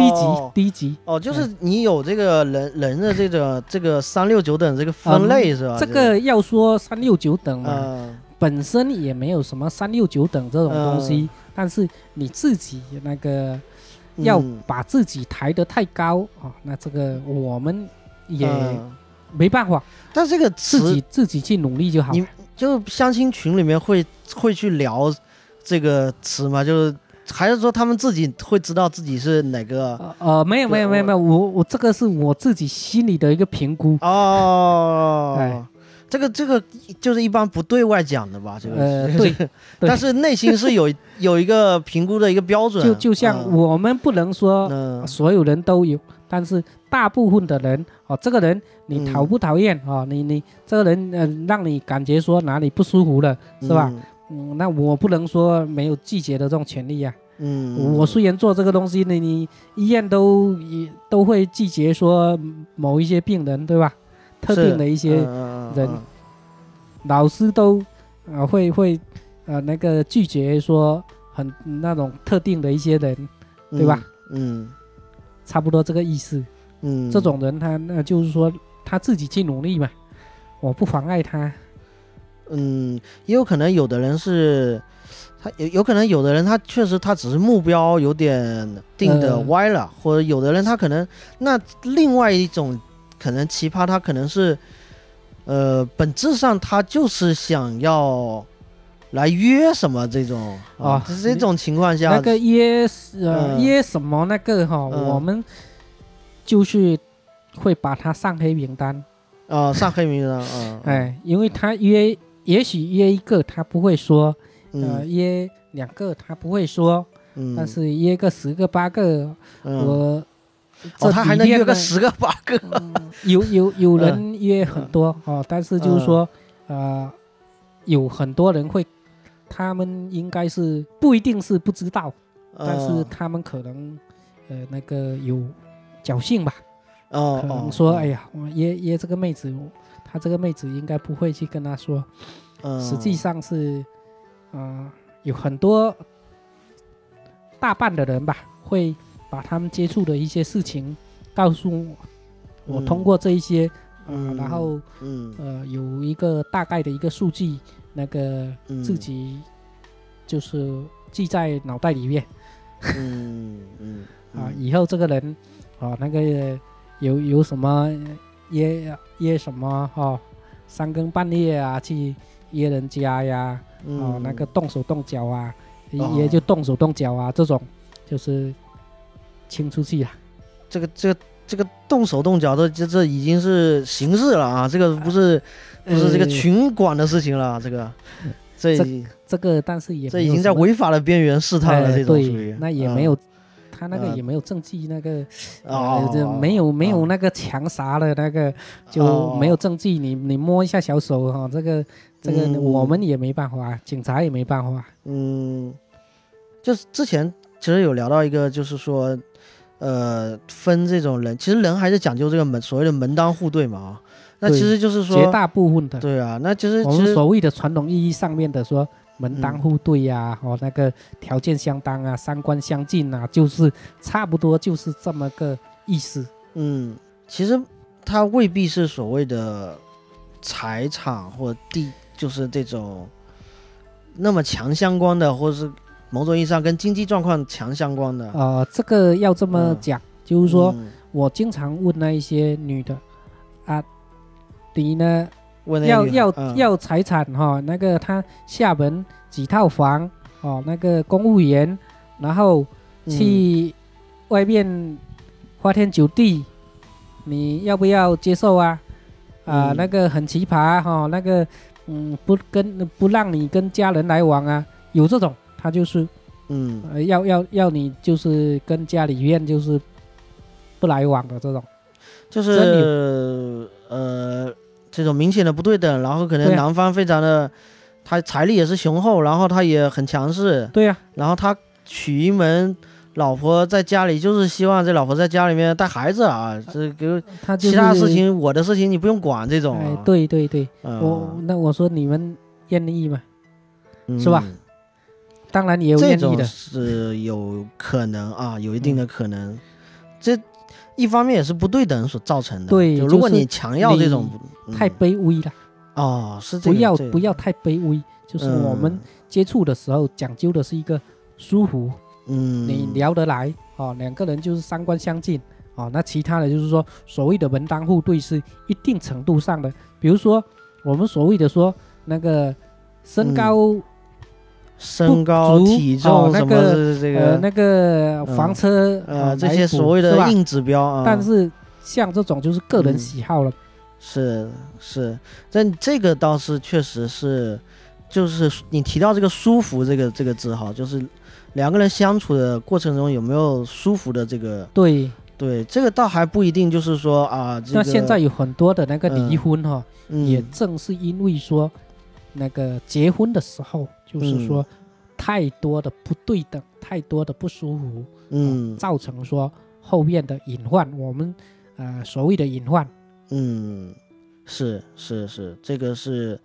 低级低级，
哦，就是你有这个人人的这个这个三六九等这个分类是吧？
这个要说三六九等嘛，
嗯
本身也没有什么三六九等这种东西，但是你自己那个要
嗯
把自己抬得太高啊、那这个我们也
嗯
没办法，
但这个
自己自己去努力就好。
你就相亲群里面会会去聊这个词吗？就是还是说他们自己会知道自己是哪个？
呃呃，没有没有没有没有，我我这个是我自己心里的一个评估。
哦，
哎
这个这个就是一般不对外讲的吧？这个，
呃，对，对
但是内心是有 有一个评估的一个标准。
就就像
嗯
我们不能说
嗯
所有人都有，但是大部分的人哦，这个人你
嗯
讨不讨厌哦？你你这个人呃，让你感觉说哪里不舒服了，是吧？？嗯，那我不能说没有拒绝的这种权利呀、
嗯，嗯
我虽然做这个东西，呢你医院都也都会拒绝说某一些病人，对吧？特定的一些人
嗯
老师都呃会会呃那个拒绝说很那种特定的一些人，对吧？
嗯
差不多这个意思。
嗯，
这种人他那就是说他自己去努力嘛，我不妨碍他。
嗯，也有可能有的人是，他有有可能有的人他确实他只是目标有点定的
呃
歪了，或者有的人他可能那另外一种可能奇葩，他可能是呃，本质上他就是想要来约什么这种
哦
啊，这种情况下，
那个约呃
嗯。
约什么那个哈，
嗯。
我们就是会把他上黑名单，
啊上黑名单啊，
哎，因为他约也许约一个他不会说，呃
嗯
约两个他不会说，
嗯，
但是约个十个八个，
嗯。
我
哦，他还能约个
个
十个八个，
有有有人约很多哦，但是就是说，呃，有很多人会，他们应该是不一定是不知道，但是
哦
他们可能呃那个有侥幸吧，
哦哦
可能，说，
哦。
哎，呀，我约约这个妹子，他这个妹子应该不会去跟他说，
嗯。
实际上是，呃，有很多大半的人吧，会把他们接触的一些事情告诉我，我
嗯
通过这一些，呃，
嗯
然后
嗯。
呃有一个大概的一个数据，那个
嗯
自己就是记在脑袋里面。
嗯嗯。
啊，以后这个人啊那个有有什么约约什么哈、三更半夜啊去约人家呀，哦，那个动手动脚啊，
约哦
也就动手动脚啊，这种就是清出去了。
这个这个这个动手动脚的，这这已经是刑事了啊！这个不是不是这个
呃
群管的事情了，这个这
这这个，但是也
这已经在违法的边缘试探了，
哎
这种属
对
于，
那也
嗯
没有，他那个
嗯
也没有证据，那个
哦
呃，这没有没有
哦
那个强杀的那个就
哦
没有证据，你你摸一下小手哈，这个这个
嗯。
我们也没办法，警察也没办法。
嗯，就是之前其实有聊到一个，就是说，呃，分这种人，其实人还是讲究这个门所谓的门当户对嘛啊。那其实就是说绝，
大部分的，
对啊，那其实
我们所谓的传统意义上面的说门当
嗯
户对呀、哦，那个条件相当啊，三观相近啊，就是差不多就是这么个意思。
嗯，其实它未必是所谓的财产或地，就是这种那么强相关的，或者是某种意义上跟经济状况强相关的。
呃，这个要这么
嗯
讲，就是说。
嗯
我经常问那一些女的啊，你呢要要、
嗯
要财产哈、那个他厦门几套房哦，那个公务员，然后
嗯
去外面花天酒地，你要不要接受啊？啊、
嗯
那个很奇葩哈、那个嗯，不跟不让你跟家人来往啊，有这种，他就是
嗯
呃要要要你就是跟家里面就是不来往的这种。
就是呃这种明显的不对等，然后可能
对啊
男方非常的他财力也是雄厚，然后他也很强势，
对呀、
然后他娶一门老婆在家里，就是希望这老婆在家里面带孩子啊，这个
他就是
其他事情我的事情你不用管这种、
哎
啊。，
对对对，
嗯。
我那我说你们愿意吗？
嗯。
是吧？当然也有
这种
愿意的，
是有可能啊，有一定的可能。这一方面也是不对等所造成的。
对就
如果你强要这种，嗯
太卑微了，
哦，是这
不要
这个
不要太卑微。就是我们
嗯
接触的时候讲究的是一个舒服，
嗯，
你聊得来哦，两个人就是三观相近哦。那其他的就是说所谓的门当户对是一定程度上的，比如说我们所谓的说那个身
嗯
高
身高、体
哦
重什么
那个
这个
呃那个房车
呃这些所谓的硬指标啊，
但是像这种就是个人
嗯
喜好了，
是是，但这个倒是确实是，就是你提到这个舒服这个这个字哈，就是两个人相处的过程中有没有舒服的这个，
对。
对，这个倒还不一定，就是说啊，这个
那现在有很多的那个离
嗯
婚哈、
嗯。
也正是因为说那个结婚的时候，就是
嗯
说太多的不对等，太多的不舒服，
嗯
造成说后面的隐患。我们呃所谓的隐患，
嗯，是是是，这个是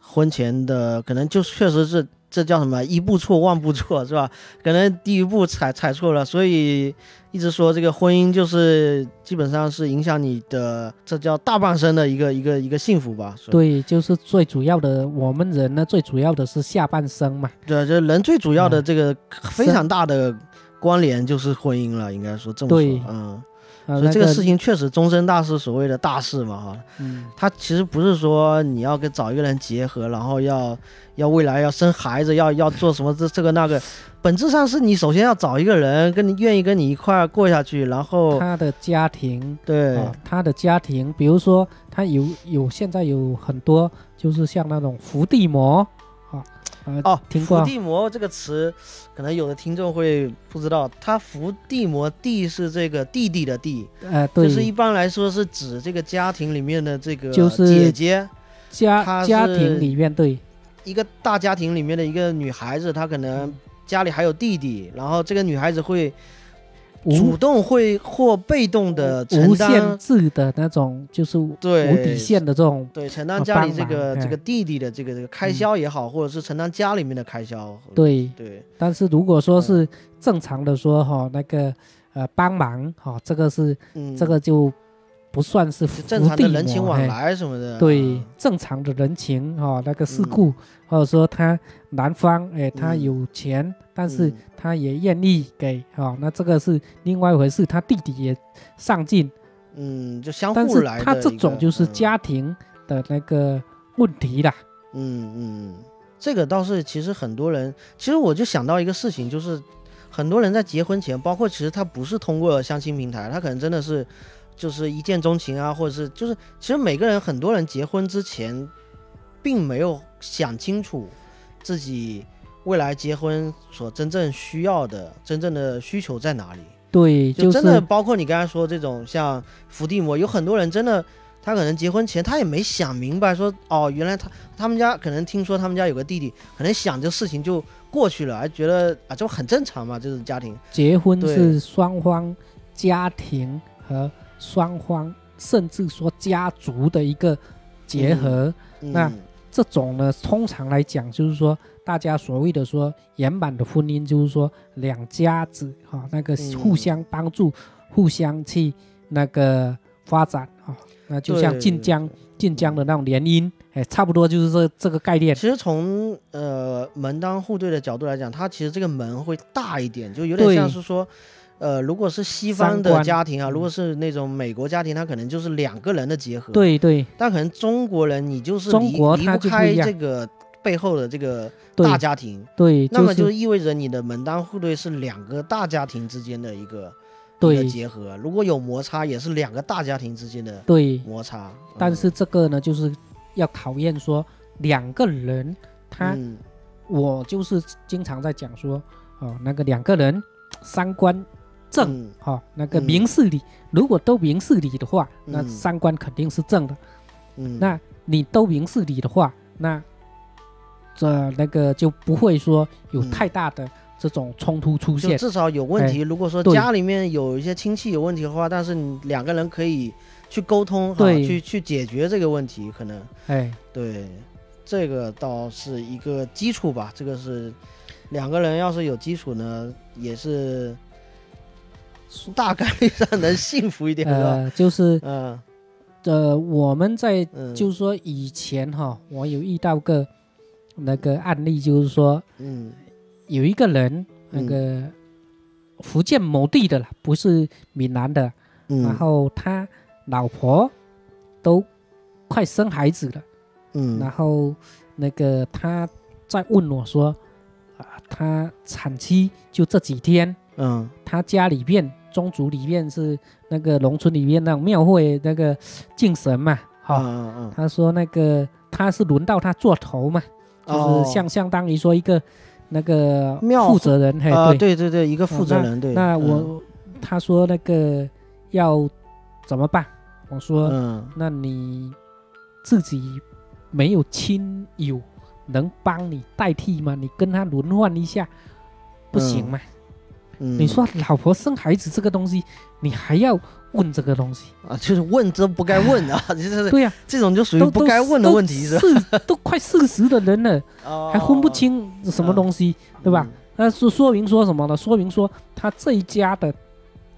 婚前的，可能就确实是这叫什么一步错万步错，是吧？可能第一步踩踩错了，所以一直说这个婚姻就是基本上是影响你的，这叫大半生的一个一个一个幸福吧？
对，就是最主要的，我们人呢最主要的是下半生嘛。
对，这人最主要的
嗯
这个非常大的关联就是婚姻了，应该说这么说
对，
嗯，
呃，
所以这个事情确实终身大事，所谓的大事嘛哈。
嗯，
他其实不是说你要跟找一个人结合，然后要要未来要生孩子，要要做什么这这个那个，本质上是你首先要找一个人跟你愿意跟你一块儿过下去，然后
他的家庭
对
啊，他的家庭，比如说他有有现在有很多就是像那种伏地魔
哦，
听过
伏地魔这个词，可能有的听众会不知道，他伏地魔地是这个弟弟的弟，
呃，对，
就是一般来说是指这个家庭里面的这个
就是
姐姐，
家家庭里面对
一个大家庭里面的一个女孩子，她可能家里还有弟弟，然后这个女孩子会主动会或被动的承
无限
担，
制的那种，就是
对无
底线的这种，
对承担
啊
家里这个这个
哎。
弟弟的这个这个开销也好，或者是承担家里面的开销，
对。
对，
但是如果说
嗯。
是正常的说哈，那个呃帮忙哈，这个是
嗯，
这个就不算是
正常的人情往来什么的，
对
嗯
正常的人情哈、那个事
嗯
故，或者说他男方哎他
嗯
有钱，但是
嗯
他也愿意给哈、那这个是另外一回事。他弟弟也上进，
嗯，就相互来。
他这种就是
嗯
家庭的那个问题啦。
嗯嗯，这个倒是，其实很多人，其实我就想到一个事情，就是很多人在结婚前，包括其实他不是通过相亲平台，他可能真的是就是一见钟情啊，或者是就是其实每个人很多人结婚之前，并没有想清楚自己未来结婚所真正需要的、真正的需求在哪里。
对，
就真的包括你刚才说这种像伏地魔，有很多人真的，他可能结婚前他也没想明白说，哦，原来他他们家可能听说他们家有个弟弟，可能想这事情就过去了，还觉得啊，这很正常嘛，这是家庭。
结婚
对
是双方家庭和双方甚至说家族的一个结合。
嗯、
那这种呢，通常来讲就是说，大家所谓的说圆满的婚姻，就是说两家子哈、那个
嗯
互相帮助、互相去那个发展啊、那就像晋江晋江的那种联姻，哎，差不多就是这这个概念。
其实从呃门当户对的角度来讲，它其实这个门会大一点，就有点像是说。呃，如果是西方的家庭啊，
嗯。
如果是那种美国家庭，他可能就是两个人的结合。
对对。
但可能中国人你就是
中
离离不开这个背后的这个大家庭，
对，
那么
就
就是意味着你的门当户对是两个大家庭之间的一个一
对
个结合，如果有摩擦，也是两个大家庭之间的
对，
摩擦。
但是这个呢，就是要考验说两个人他。
嗯。
我就是经常在讲说，哦，那个两个人三观正，
嗯
哈、那个
嗯
明事理，如果都明事理的话，那
嗯
三观肯定是正的。
嗯，
那你都明事理的话，那这那个就不会说有
嗯
太大的这种冲突出现。
就至少有问题。如果说家里面有一些亲戚有问题的话，但是你两个人可以去沟通，哈
对
去去解决这个问题，可能
哎，
对，这个倒是一个基础吧。这个是两个人要是有基础呢，也是大概率上能幸福一点？
呃，就是
嗯。
呃，我们在
嗯，
就是说以前哈，我有遇到个那个案例，就是说
嗯。
有一个人，那
嗯
个福建某地的啦，不是闽南的，
嗯，
然后他老婆都快生孩子了，
嗯。
然后那个他在问我说，啊，他产期就这几天，
嗯。
他家里面宗族里面是那个农村里面那种庙会那个敬神嘛，
嗯
哈、
嗯嗯，
他说那个他是轮到他做头嘛，就
哦
是相相当于说一个那个
庙
负责人，嘿，
啊，
对。
对对对，一个负责人，对，
那
嗯
我他说那个要怎么办？我说
嗯
那你自己没有亲友能帮你代替吗？你跟他轮换一下，不行吗？
嗯，
你说老婆生孩子这个东西，你还要问这个东西？
啊，就是问这不该问啊，就是
对呀、
这种就属于
都
不该问的问题，是
都
吧？
四 都快四十的人了，
哦
还分不清什么东西，对吧？那是说明说什么呢？说明说他这一家的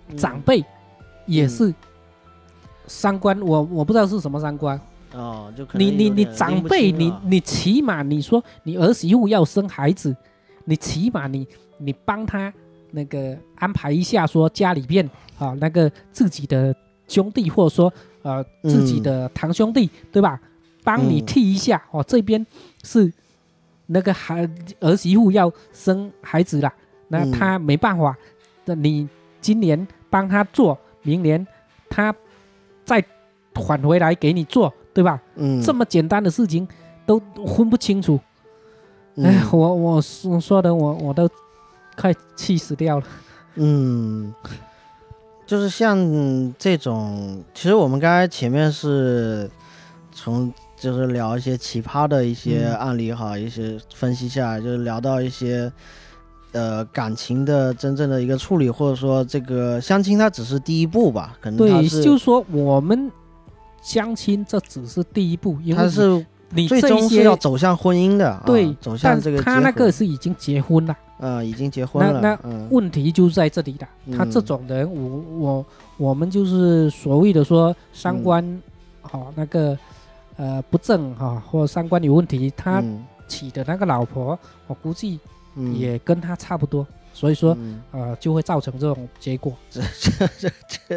嗯
长辈也是三观，我我不知道是什么三观。
哦，就
你你你长辈，你你起码你说你儿媳妇要生孩子，你起码你你帮他那个安排一下，说家里边啊那个自己的兄弟或者说呃自己的堂兄弟，对吧？帮你
嗯。
替一下哦，这边是那个孩儿媳妇要生孩子了，那
嗯
他没办法，那你今年帮他做，明年他再返回来给你做，对吧？
嗯，
这么简单的事情都分不清楚，
嗯。
哎，我我说说的我我都快气死掉了。
嗯，就是像这种，其实我们刚才前面是从就是聊一些奇葩的一些
嗯。
案例哈，一些分析下来，就是聊到一些呃感情的真正的一个处理，或者说这个相亲它只是第一步吧，可能它
对，
是
就是说我们相亲这只是第一步，因为你
它是
你
最终是要走向婚姻的，
对
啊，走向这个
他那个是已经结婚了，
呃已经结婚了，
那那
嗯
问题就在这里了。他这
嗯
种人，我我我们就是所谓的说三观
嗯
好、那个呃不正哈、或三观有问题，他
嗯
娶的那个老婆，我估计
嗯
也跟他差不多，所以说
嗯
呃就会造成这种结果。
这这这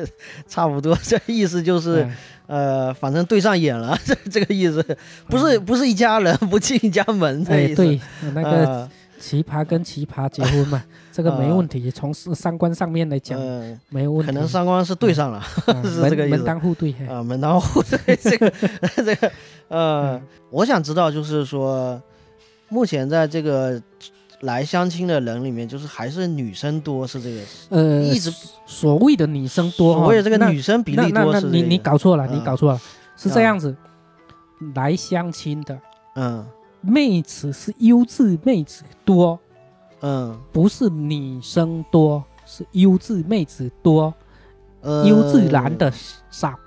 这差不多，这意思就是。
嗯
呃，反正对上眼了，这这个意思，不是不是一家人不进一家门，这
哎，
意思。
对，那个
呃
奇葩跟奇葩结婚嘛，这个没问题。从三三观上面来讲，
呃
没有问题。
可能三观是对上了，
门
这个意思
门当户对。嘿
啊，门当户对，这个这个，呃
嗯，
我想知道就是说，目前在这个来相亲的人里面，就是还是女生多，是这个，
呃，
一直
所谓的女生多哈，
所谓的这个女生比例多是这个
你搞错了，
嗯
你搞错了，是这
嗯
样子，来相亲的
嗯
妹子是优质妹子多，
嗯。
不是女生多，是优质妹子多，
呃，
优质男的少，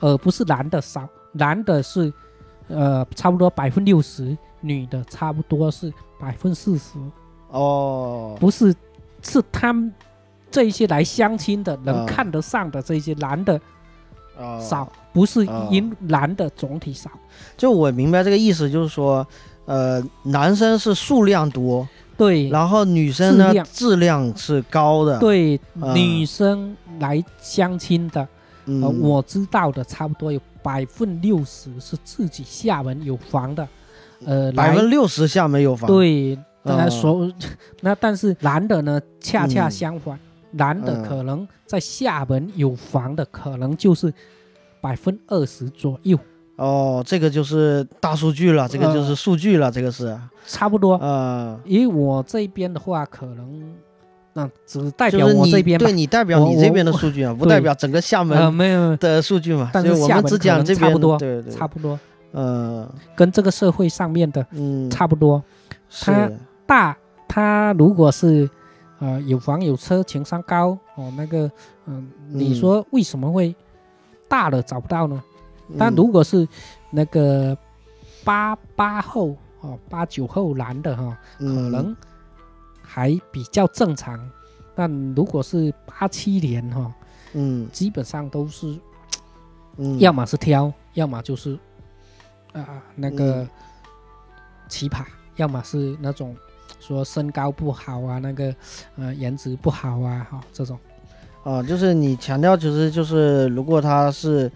而不是男的少，男的是呃差不多百分六十，女的差不多是百分四十，
哦，
不是是他们这一些来相亲的人
嗯
看得上的这些男的
哦。
少，不是
哦
因男的总体少。
就我明白这个意思，就是说，呃，男生是数量多，
对。
然后女生呢
质量。
质量是高的。，
对，
嗯
女生来相亲的，
嗯，
呃，我知道的差不多有百分六十是自己厦门有房的，呃，来
百分六十厦门有房。，
对，那
嗯
所那但是男的呢，恰恰
嗯
相反，男的
嗯
可能在厦门有房的可能就是百分二十左右，
哦，这个就是大数据了，这个就是数据了，这个是，
差不多。
呃，
因为我这边的话，可能那只代表
你
我这边
对，你代表你这边的数据啊，不代表整个厦
呃，
门
没有，
的数据嘛。
但
是我们只讲这边
差不多
对对，
差不多
呃
跟这个社会上面的
嗯，
差不多。他，大他如果是呃有房有车，情商高哦，那个嗯、你
嗯
说为什么会大了找不到呢？但
嗯。
如果是那个八八后哦，八九后男的哈、可
嗯
能还比较正常。但如果是八七年哈、
嗯。
基本上都是
嗯，
要么是挑，要么就是啊、那个
嗯。
奇葩，要么是那种说身高不好啊，那个呃颜值不好啊，哈、这种。
啊，就是你强调，其实就是如果他是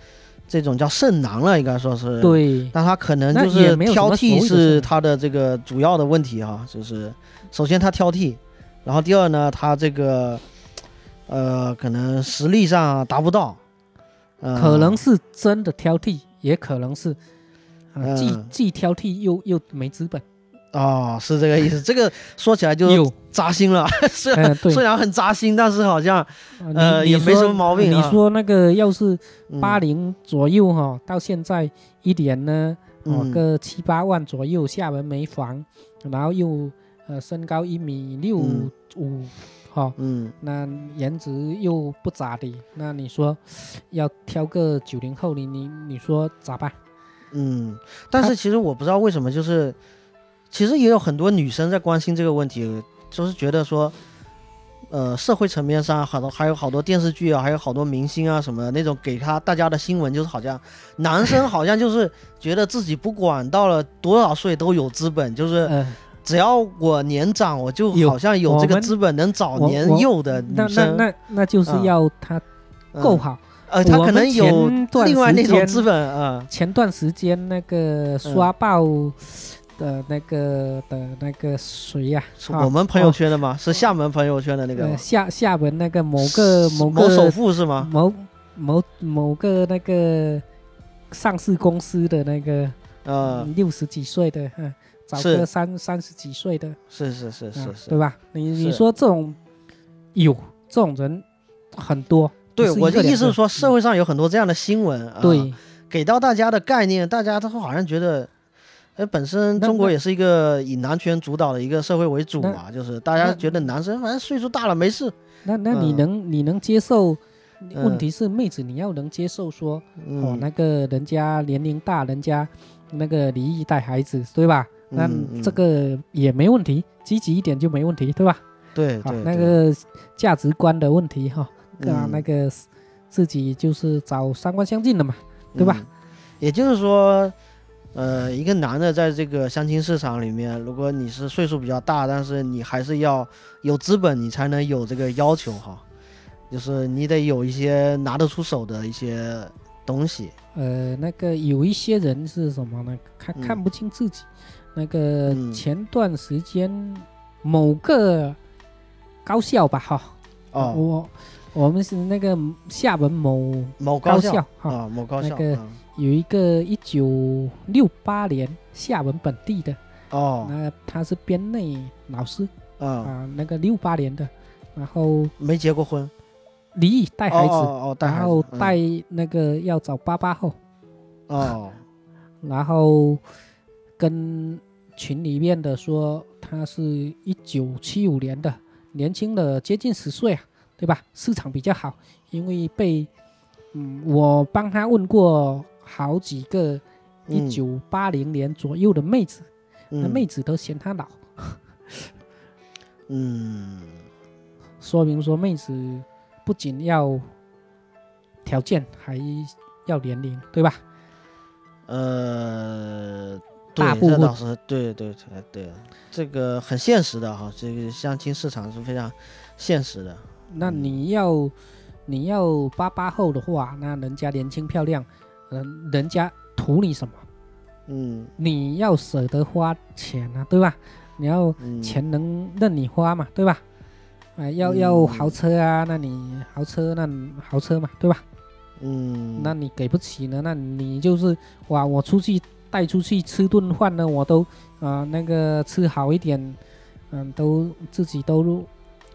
这种叫剩男了，应该说是，，
对，
但他可能就是挑剔是他的这个主要的问题哈、就是首先他挑剔，然后第二呢，他这个呃可能实力上达不到，呃、
可能是真的挑剔，也可能是啊、既
嗯
既挑剔又又没资本。
哦是这个意思，这个说起来就
有，
扎心了，虽然、
呃，对，
虽然很扎心，但是好像
呃
也没什么毛病
你
啊
说那个要是
嗯。
八零左右哈、到现在一点呢，哦
嗯。
个七八万左右，厦门没房，然后又呃身高一米六
嗯。
五，哈、
嗯。
那颜值又不咋地，那你说要挑个九零后，你你你说咋办？
嗯，但是其实我不知道为什么，就是其实也有很多女生在关心这个问题，就是觉得说，呃，社会层面上好多还有好多电视剧啊，还有好多明星啊什么的那种给他大家的新闻，就是好像男生好像就是觉得自己不管到了多少岁都有资本，就是
嗯、
只要我年长，我就好像有这个资本能找年幼的
那那
女生，
那那就是
嗯
要他
嗯
够好。
呃，他可能有另外那种资本啊，
前段时间那个刷爆的那个的那个谁呀、啊
是我们朋友圈的吗？是厦门朋友圈的那个
呃厦厦门那个某个某
某首富是吗？
某某某个那个上市公司的那个
呃，
六十几岁的，嗯，找个三三十几岁的，
是是是是
啊
是，
对吧？你你说这种有这种人很多，
对，我的意思是说，社会上有很多这样的新闻，啊，
对。
给到大家的概念，大家都好像觉得，呃，本身中国也是一个以男权主导的一个社会为主嘛，就是大家觉得男生反正岁数大了没事，
那那你
嗯
能你能接受？
嗯
问题是妹子你要能接受说，哦，
嗯，
那个人家年龄大，人家那个离异带孩子，对吧？那这个也没问题，积极一点就没问题，对吧？
对对，，对
那个价值观的问题哈，啊，
嗯
那个自己就是找三观相近的嘛，对吧
嗯也就是说，呃，一个男的在这个相亲市场里面，如果你是岁数比较大，但是你还是要有资本，你才能有这个要求哈，就是你得有一些拿得出手的一些东西。
呃，那个有一些人是什么呢？看
嗯
看不清自己。那个
嗯
前段时间某个高校吧，哈，
哦，
我我们是那个厦门某
某
高
校
哈，
啊，某高校
那个
嗯
有一个一九六八年厦门本地的，
哦。
那他是编内老师
啊，
啊，那个六八年的，然后
没结过婚，
离异带孩子，
哦哦哦，带孩
然后带那个要找八八后，
哦。
然后跟群里面的说他是一九七五年的，年轻的接近十岁啊，对吧？市场比较好，因为被嗯我帮他问过好几个一
嗯
九八零年左右的妹子，那
嗯
妹子都嫌他老，
嗯。
说明说妹子不仅要条件，还要年龄，对吧？
呃，对，
大部分。
这倒是对对对对，这个很现实的哈，这个相亲市场是非常现实的。
那你要你要八八后的话，那人家年轻漂亮，嗯、人家图你什么？
嗯
你要舍得花钱啊，对吧？你要
嗯，
钱能任你花嘛，对吧？啊、要
嗯
要豪车啊，那你豪车那豪车嘛，对吧？
嗯，
那你给不起呢，那你就是哇，我出去带出去吃顿饭呢，我都啊、那个吃好一点，嗯，都自己都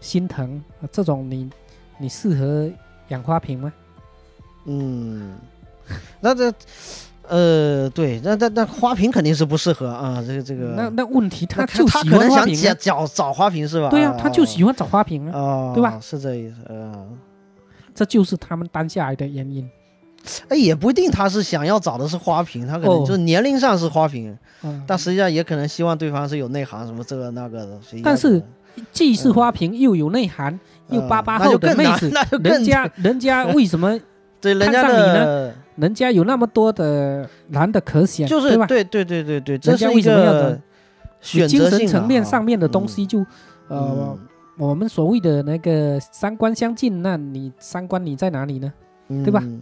心疼，啊这种你你适合养花瓶吗？
嗯，那这呃对，那那那花瓶肯定是不适合啊，这个这个，
那那问题他就喜
他可能想
欢花瓶、啊，
找找找花瓶是吧？
对啊，他就喜
欢
欢找花瓶啊，
哦，
对吧？
是这意思，嗯，
这就是他们单下来的原因。
哎，也不一定他是想要找的是花瓶，他可能
哦
就是年龄上是花瓶，
嗯，
但实际上也可能希望对方是有内涵，什么这个那个的。
但是既是花瓶又有内涵，又
嗯
八八后的妹子，
那就更
人家人家为什么
对人家
看上你
的
人家有那么多的男的可选，
就是
对吧？
对对对对对，这是
为什么要
个
的精
选择性
层面上面的东西
嗯
就，呃，
嗯
我们所谓的那个三观相近，那你三观你在哪里呢？对吧
嗯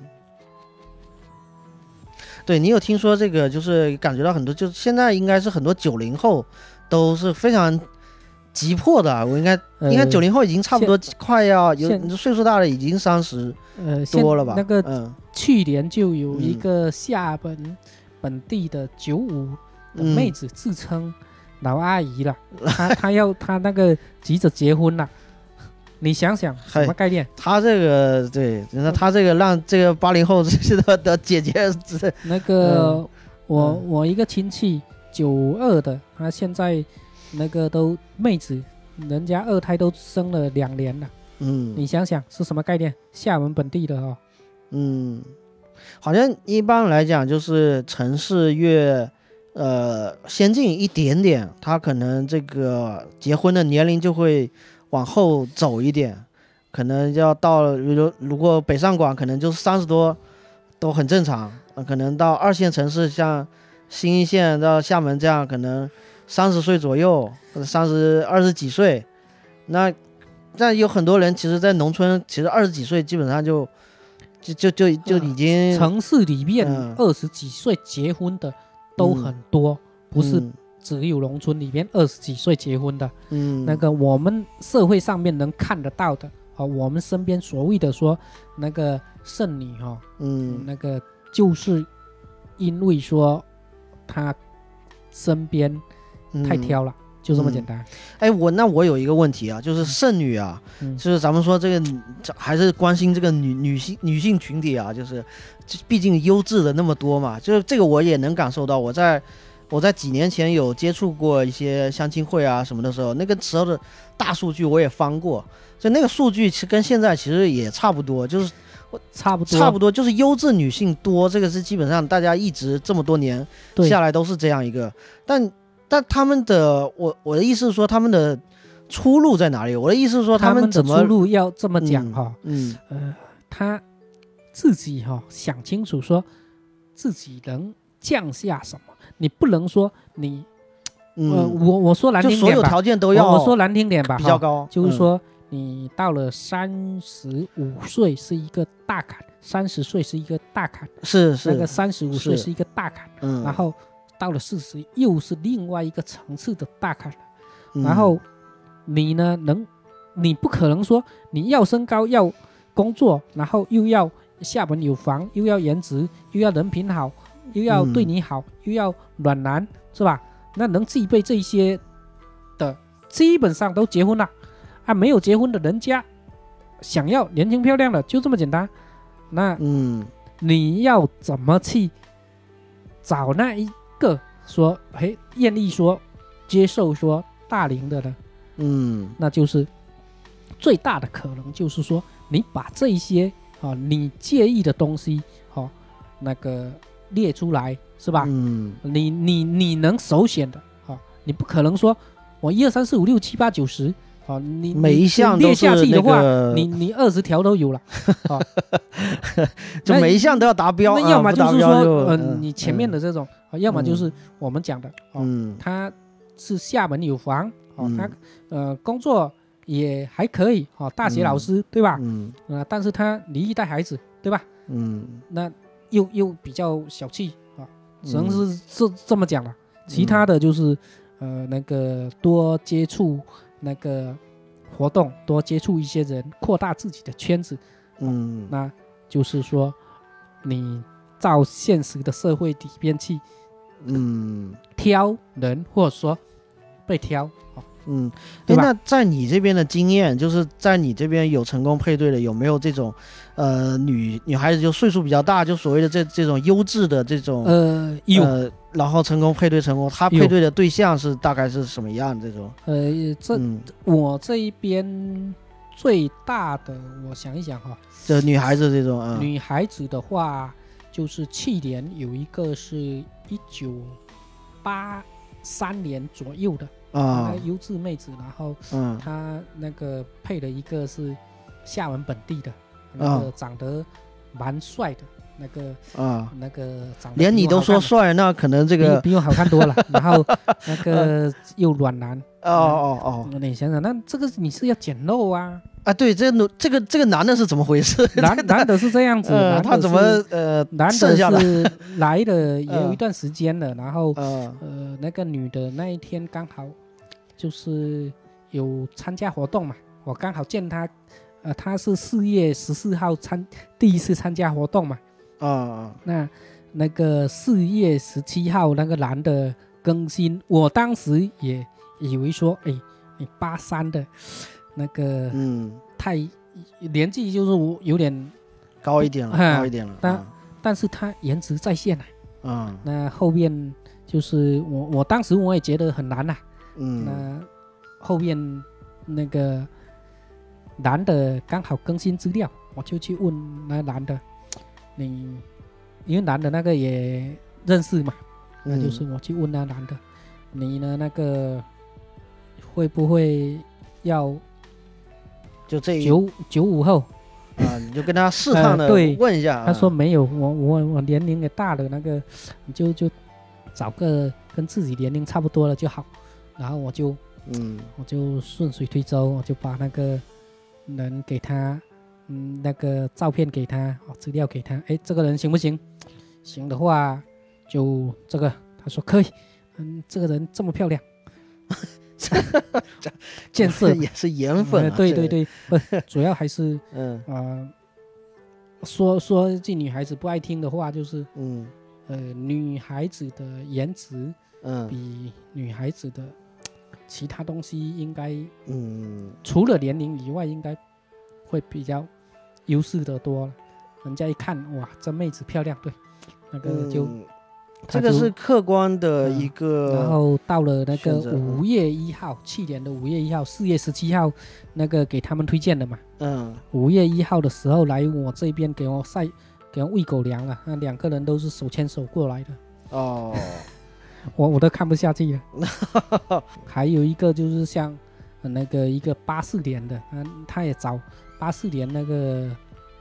对你有听说这个，就是感觉到很多，就是现在应该是很多九零后都是非常急迫的啊。我应该应该
呃
九零后已经差不多快要有岁数大了，已经三十
呃，
多了吧？
那个
嗯
去年就有一
嗯
个厦门本地的九五的
嗯
妹子自称老阿姨了，她她要她那个急着结婚了，你想想什么概念？
他这个对，那他这个让这个八零后这些的的姐姐，这
那个
嗯
我
嗯
我一个亲戚九二的，他现在那个都妹子，人家二胎都生了两年了，
嗯。
你想想是什么概念？厦门本地的哦，
嗯，好像一般来讲，就是城市越呃先进一点点，他可能这个结婚的年龄就会往后走一点，可能要到，比如如果北上广可能就是三十多都很正常，那可能到二线城市像新一线到厦门这样，可能三十岁左右，或者三十二十几岁，那那有很多人其实，在农村，其实二十几岁基本上就就就就就已经
城市里面
嗯
二十几岁结婚的都很多，不是
嗯
只有农村里面二十几岁结婚的。
嗯
那个我们社会上面能看得到的啊，我们身边所谓的说那个剩女哈、
嗯
那个就是因为说她身边太。
嗯
挑了，就这么简单。
哎，我那我有一个问题啊，就是剩女啊，
嗯
就是咱们说这个这还是关心这个女女性女性群体啊，就是毕竟优质的那么多嘛，就是这个我也能感受到。我在我在几年前有接触过一些相亲会啊什么的时候，那个时候的大数据我也翻过，就那个数据其实跟现在其实也差不多，就是
差不多，
差不多，就是优质女性多，这个是基本上大家一直这么多年下来都是这样一个，但但他们的我我的意思是说他们的出路在哪里？我的意思是说
他
们怎么
出路要这么讲
嗯
哈、
嗯。
呃，他自己哈、想清楚，说自己能降下什么，你不能说你、呃，
嗯，
我我说难听点吧，
所有条件都要
我我说难听点吧，
比较高，嗯。
就是说你到了三十五岁是一个大坎，三十岁是一个大坎，
是是。
那个三十五岁
是。
是一个大坎，
嗯，
然后到了四十又是另外一个层次的大坎了。
嗯
然后你呢，能你不可能说你要身高要工作，然后又要厦门有房，又要颜值，又要人品好，又要对
嗯
你好，又要暖男，是吧？那能具备这些的，基本上都结婚了啊。没有结婚的人家想要年轻漂亮的，就这么简单。那
嗯
你要怎么去找那一个说，嘿，愿意说接受说大龄的呢？
嗯
那就是最大的可能就是说，你把这一些啊你介意的东西，哦，那个列出来，是吧？
嗯
你你你能首选的，啊，你不可能说我一二三四五六七八九十，啊，你
每一项
列下去的话，
个
你你二十条都有了，啊，
就每一项都要达标，
那要么就是说，
嗯
你前面的这种，啊，要么就是我们讲的，哦，
嗯。
他是厦门有房，哦，
嗯。
他呃工作也还可以，哦，大学老师对吧？
嗯。
啊，但是他离异带孩子对吧？
嗯。
那又又比较小气啊，只能
嗯。
是这这么讲了。其他的就是呃那个多接触那个活动，多接触一些人，扩大自己的圈子。
嗯
那就是说，你照现实的社会里边去
嗯
挑人，或者说被挑。哦
嗯，
对
那在你这边的经验，就是在你这边有成功配对的，有没有这种，呃，女女孩子就岁数比较大，就所谓的这这种优质的这种，
呃，有
呃，然后成功配对成功，她配对的对象是大概是什么样这种？
呃，这
嗯，
我这一边最大的，我想一想哈，
这女孩子这种啊，
女孩子的话，就是去年有一个是一九八三年左右的，
啊。
那个优质妹子，然后
嗯。
她那个配了一个是厦门本地的，
啊
那个长得蛮帅的，那个
啊，
那个长得
连你都说帅，那可能这
比
个，
比我好看多了，然后那个又软男，
哦哦哦。
你想想，那这个你是要捡漏啊？
啊，对，这个这个这个男的是怎么回事？
男男的是这样子，
他怎么呃
男
的？
是来的也有
嗯
一段时间了，然后
呃。
呃那个女的那一天刚好就是有参加活动嘛，我刚好见她，呃他是四月十四号参第一次参加活动嘛，
啊啊。
那那个四月十七号那个男的更新，我当时也以为说，哎，你八三的那个
嗯，
太年纪就是我有点，
高一点了，
嗯
高一点了，
但
啊。
但是他颜值在线啊。
啊。
那后面就是我我当时我也觉得很难呐、
嗯。
那后面那个男的刚好更新资料，我就去问那男的，你因为男的那个也认识嘛，那
嗯
就是我去问那男的，你呢那个会不会要
就这一
九九五后？
啊，你就跟他试探的问一下，
他说
啊
没有，我我我年龄也大了，那个你就就找个跟自己年龄差不多了就好。然后我就
嗯
我就顺水推舟，我就把那个人给他，嗯，那个照片给他，哦，资料给他，哎，这个人行不行？行的话，就这个，他说可以，嗯，这个人这么漂亮，见色。
也是颜粉、
对对对，不，主要还是
嗯。
呃，说说句女孩子不爱听的话，就是
嗯。
呃，女孩子的颜值
嗯。
比女孩子的其他东西应该
嗯
除了年龄以外，应该会比较优势的多了。人家一看，哇，这妹子漂亮，对，那个就、
这个客观的
嗯
一个，
然后到了那个五月一号，去年的五月一号，四月十七号，那个给他们推荐的嘛。
嗯
五月一号的时候来我这边给我晒，给我喂狗粮了。那两个人都是手牵手过来的，
哦，
我我都看不下去了。还有一个就是像呃那个一个八四年的，嗯，他也找八四年那个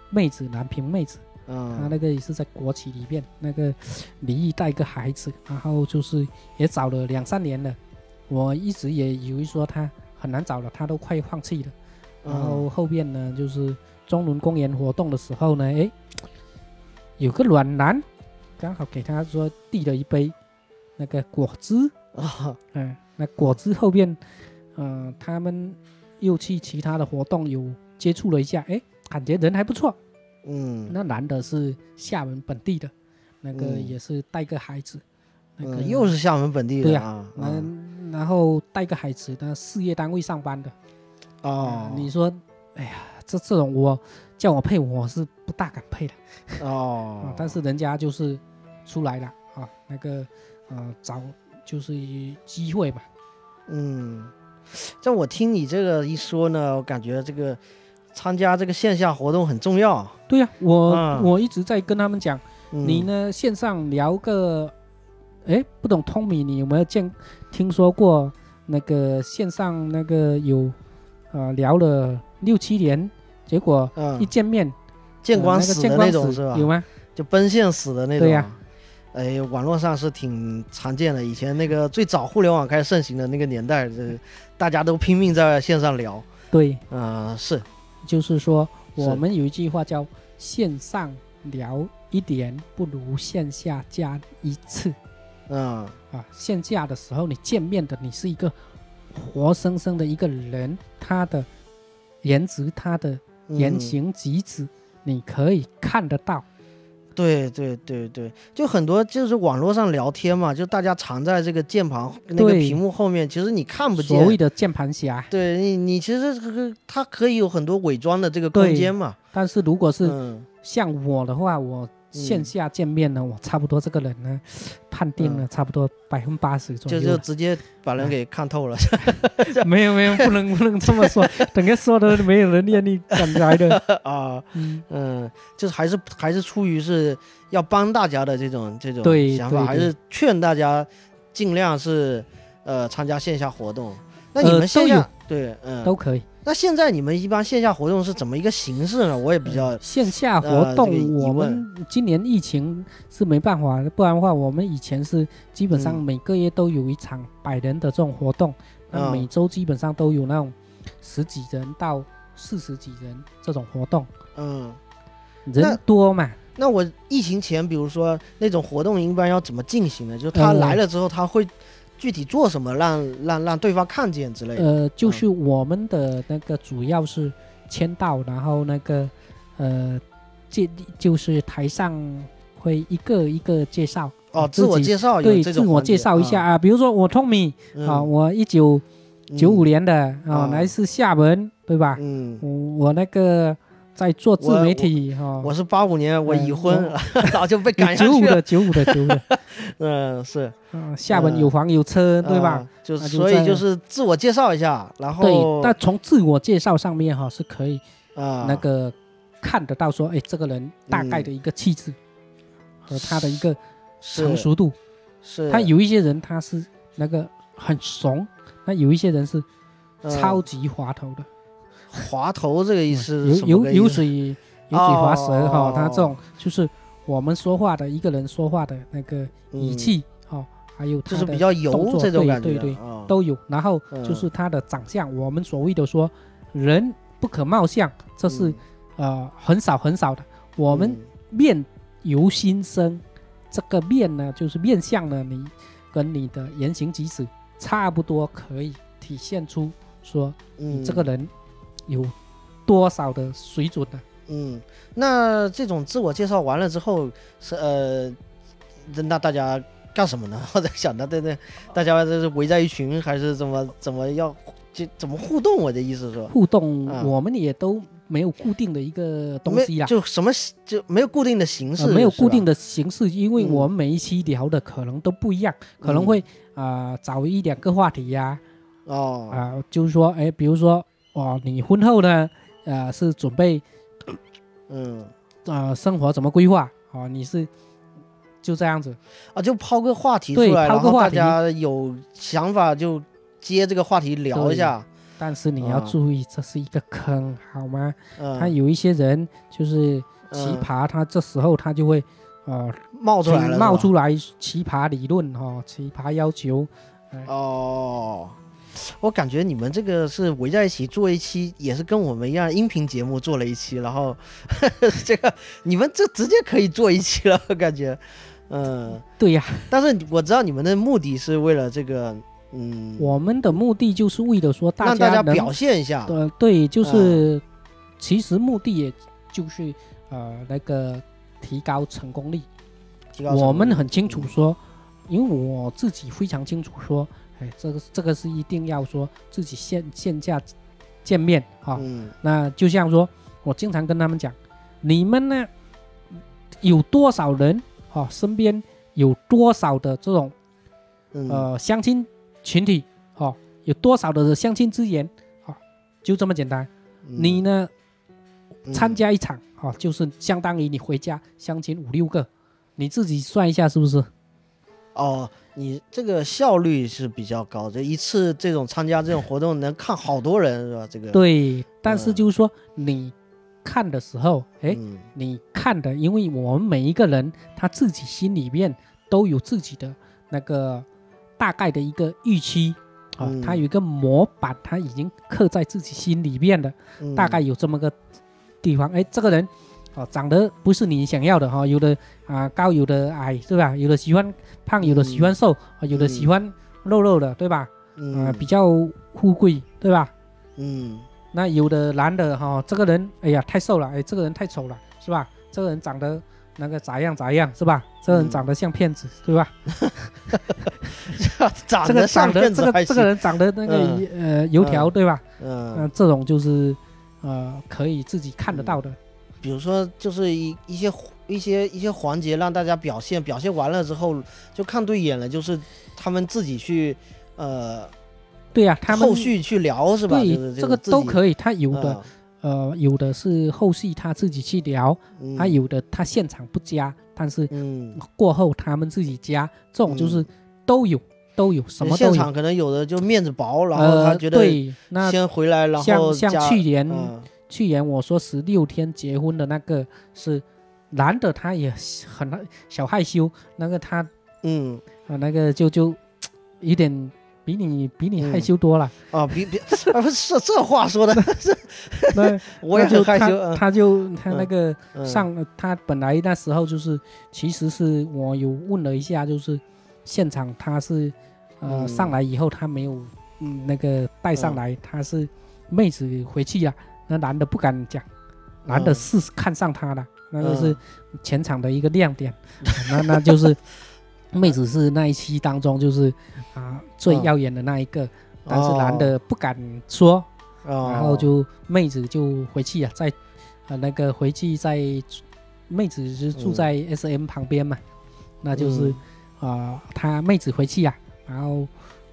妹子，南平妹子，他
嗯
那个也是在国企里面，那个离异带个孩子，然后就是也找了两三年了。我一直也以为说他很难找了，他都快放弃了。然
嗯
后后边呢，就是中仑公园活动的时候呢，诶，有个暖男，刚好给他说递了一杯那个果汁，
啊
嗯，那果汁后边，嗯、他们又去其他的活动有接触了一下，诶，感觉人还不错。
嗯
那男的是厦门本地的，那个
嗯
也是带个孩子，那个
嗯，又是厦门本地
对呀
的啊，啊
嗯，然后带个孩子，那事业单位上班的。
哦，
你说，哎呀，这这种我叫我配，我是不大敢配的
哦
啊。，但是人家就是出来了啊，那个呃找就是一机会吧。
嗯，这我听你这个一说呢，我感觉这个参加这个线下活动很重要。
对呀、我、
嗯
我一直在跟他们讲，
嗯
你？呢线上聊个，哎，不懂通米，你有没有见听说过那个线上那个有呃聊了六七年，结果一
嗯，
见面
见光死的
见光死
那种是吧？
有吗？
就奔现死的那种。
对呀
哎，网络上是挺常见的。以前那个最早互联网开始盛行的那个年代，这大家都拼命在线上聊。
对，
啊、是，
就是说我们有一句话叫线上聊一点不如线下加一次
嗯
啊。线下的时候你见面的你是一个活生生的一个人，他的颜值、他的言
嗯
行举止，你可以看得到。
对对对对，就很多就是网络上聊天嘛，就大家藏在这个键盘那个屏幕后面，其实你看不见。
所谓的键盘侠，
对你，你其实这个它可以有很多伪装的这个空间嘛。
但是如果是
嗯，
像我的话，我线下见面呢，我差不多这个人呢，判定了差不多百分之八十左
就
右就。
就直接把人给看透了。
没有没有，不能不能这么说，整个说的没有人愿意敢来的。
啊，
嗯，
嗯，就是还是还是出于是要帮大家的这种这种想法，还是劝大家尽量是呃参加线下活动。那你
呃
们线下、对嗯，
都可以。
那现在你们一般线下活动是怎么一个形式呢？我也比较
线下活
呃这个
动，我们今年疫情是没办法，不然的话，我们以前是基本上
嗯
每个月都有一场百人的这种活动，那
嗯
每周基本上都有那种十几人到四十几人这种活动，
嗯。
人多嘛。
那我疫情前，比如说那种活动，一般要怎么进行呢？就是他
呃
来了之后，他会具体做什么，让让让对方看见之类的。
呃，就是我们的那个主要是签到，然后那个呃介就是台上会一个一个介绍
哦，
自
我介绍
对，自我介绍一下啊，比如说我 Tommy
嗯。
啊，我一九九五年的啊，
啊
来自厦门，对吧？
嗯，
我我那个在做自媒体哈，
我是八五年，我
嗯
已婚，然后 就被赶下
九五
去了。
的九五的九五的，
嗯，是，
嗯，厦门有房有车，对吧
啊？？就
那就在
所以就是自我介绍一下，然后
对，但从自我介绍上面哈是可以
啊
那个看得到说，哎，这个人大概的一个气质和他的一个成熟度。
是
他有一些人他是那个很怂，那有一些人是
嗯
超级滑头的，
滑头这个意思是
油油水油嘴滑舌哈
哦，
他这种就是我们说话的一个人说话的那个语气哦，还有他
是比较
动
油这种感觉，
对对
啊
都有。然后
嗯
就是他的长相，我们所谓的说人不可貌相，这是、
嗯。
呃很少很少的。我们
嗯
面由心生，这个面呢，就是面相呢，你跟你的言行举止差不多，可以体现出说你
嗯
这个人有多少的水准呢？
嗯，那这种自我介绍完了之后，是呃，那大家干什么呢？我在想的，对对，大家这是围在一群，还是怎么怎么要就怎么互动？我的意思是说，
互动
啊
我们也都没有固定的一个东
没
西呀。
就什么就没有固定的形式，
呃，没有固定
的，
形式，因为
嗯
我们每一期聊的可能都不一样，可能会啊、呃找一两个话题呀、
哦，
啊、就是说，哎，比如说，哦，你婚后呢，呃，是准备
嗯。
呃生活怎么规划？哦，你是就这样子，
啊，就抛个话题出
对
来，然后大
抛个话题。
家有想法就接这个话题聊一下，
但是你要
啊。
注意，这是一个坑，好吗？
嗯，
他有一些人就是奇
嗯。
葩，他这时候他就会呃
冒出来了，
冒出来奇葩理论哈、哦，奇葩要求，
哦，我感觉你们这个是围在一起做一期，也是跟我们一样音频节目做了一期，然后 这个你们这直接可以做一期了，我感觉，嗯，
对呀、
但是我知道你们的目的是为了这个，嗯，
我们的目的就是为了说大
让大家表现一下，
呃，对，就是、其实目的也就是呃那个提高成功率。
提高成功率。
我们很清楚说，因为我自己非常清楚说，哎，这个这个是一定要说自己线线下见面哈、
嗯
那就像说，我经常跟他们讲，你们呢有多少人啊、身边有多少的这种
嗯
呃相亲群体啊、有多少的相亲资源啊、就这么简单。
嗯
你呢
嗯
参加一场啊、就是相当于你回家相亲五六个，你自己算一下是不是？
哦，你这个效率是比较高，这一次这种参加这种活动 能看好多人是吧？这个
对，但是
嗯
就是说你看的时候，哎，
嗯
你看的，因为我们每一个人他自己心里面都有自己的那个大概的一个预期啊，
嗯
他有一个模板，他已经刻在自己心里面的，
嗯
大概有这么个地方。哎，这个人哦，长得不是你想要的哈、有的啊、高，有的矮，对吧？有的喜欢胖，有的喜欢瘦，啊有的喜欢肉肉的，对吧？
嗯
啊、比较富贵，对吧？
嗯
那有的男的哈、这个人哎呀太瘦了，哎，这个人太丑了，是吧？这个人长得那个咋样咋样，是吧？这个人
嗯
长得像骗子，对吧？
长
这个
得像
长得
骗子
这个这个人长得那个、
嗯
呃油条，对吧？
嗯
嗯、这种就是呃可以自己看得到的。
比如说就是一一些一些一些环节让大家表现，表现完了之后就看对眼了，就是他们自己去呃
对呀、他们
后续去聊是吧？
对
就是
这个都可以，他有
有
的、呃有的是后续他自己去聊，
嗯。
他有的他现场不加，但是
嗯，
过后他们自己加，这种就是都有、都有，什么都有。
现场可能有的就面子薄，然后他
呃，
觉得
对，那
先回来，然后
像像去年、
嗯
去年我说十六天结婚的那个是男的，他也很小害羞，那个他
嗯。
啊那个就就有点比你比你
嗯
害羞多了，
啊，比比啊不是这话说的，
那
我也害羞，
他
嗯
他就他那
嗯
个
嗯
上他本来那时候就是其实是我有问了一下，就是现场他是呃
嗯。
上来以后他没有嗯那个带上
嗯。
来，他是妹子回去了，那男的不敢讲。男的
嗯
是看上他了，那个是
嗯
全场的一个亮点，那那就是妹子是那一期当中就是啊最
嗯
耀眼的那一个，但是
哦
男的不敢说，
然
然后就妹子就回去啊，在呃那个回去在妹子是住在 S M 旁边嘛，那就是
嗯
啊、他妹子回去啊，然后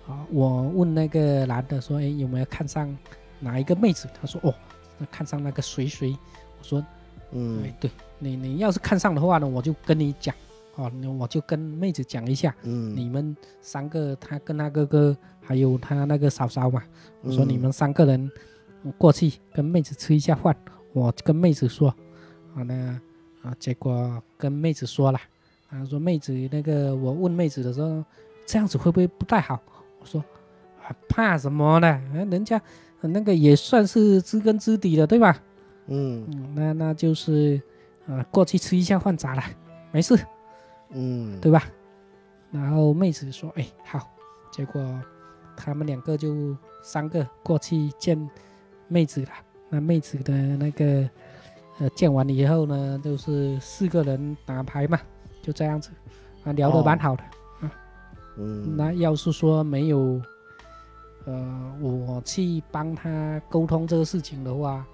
啊、我问那个男的说，哎有没有看上哪一个妹子？他说哦，那看上那个谁谁。我说
嗯
哎，对你，你要是看上的话呢，我就跟你讲，哦，那我就跟妹子讲一下，
嗯
你们三个，他跟他哥哥，还有他那个嫂嫂嘛，我说
嗯
你们三个人嗯过去跟妹子吃一下饭，我跟妹子说，啊呢啊，结果跟妹子说了，啊说妹子那个我问妹子的时候，这样子会不会不太好？我说啊，怕什么呢？呃人家呃那个也算是知根知底的，对吧？
嗯
嗯，那那就是呃过去吃一下饭咋了？没事，
嗯，
对吧？然后妹子说，哎，好。结果他们两个就三个过去见妹子了。那妹子的那个呃见完以后呢，就是四个人打牌嘛，就这样子啊，聊得蛮好的。
嗯，
那要是说没有，呃，我去帮他沟通这个事情的话，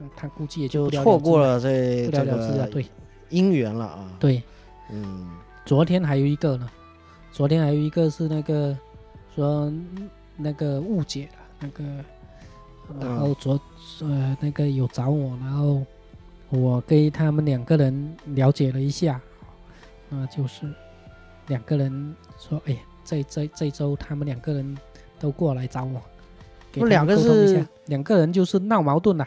呃他估计也
就错过
了
了这，
不
这
了了之啊。
个
对
姻缘了啊。，
对，
嗯
昨天还有一个呢，昨天还有一个是那个说那个误解了，那个，然后昨呃那个有找我，然后我跟他们两个人了解了一下，那就是两个人说，哎呀，这这这周他们两个人都过来找我，我们
那两个是
两个人就是闹矛盾了，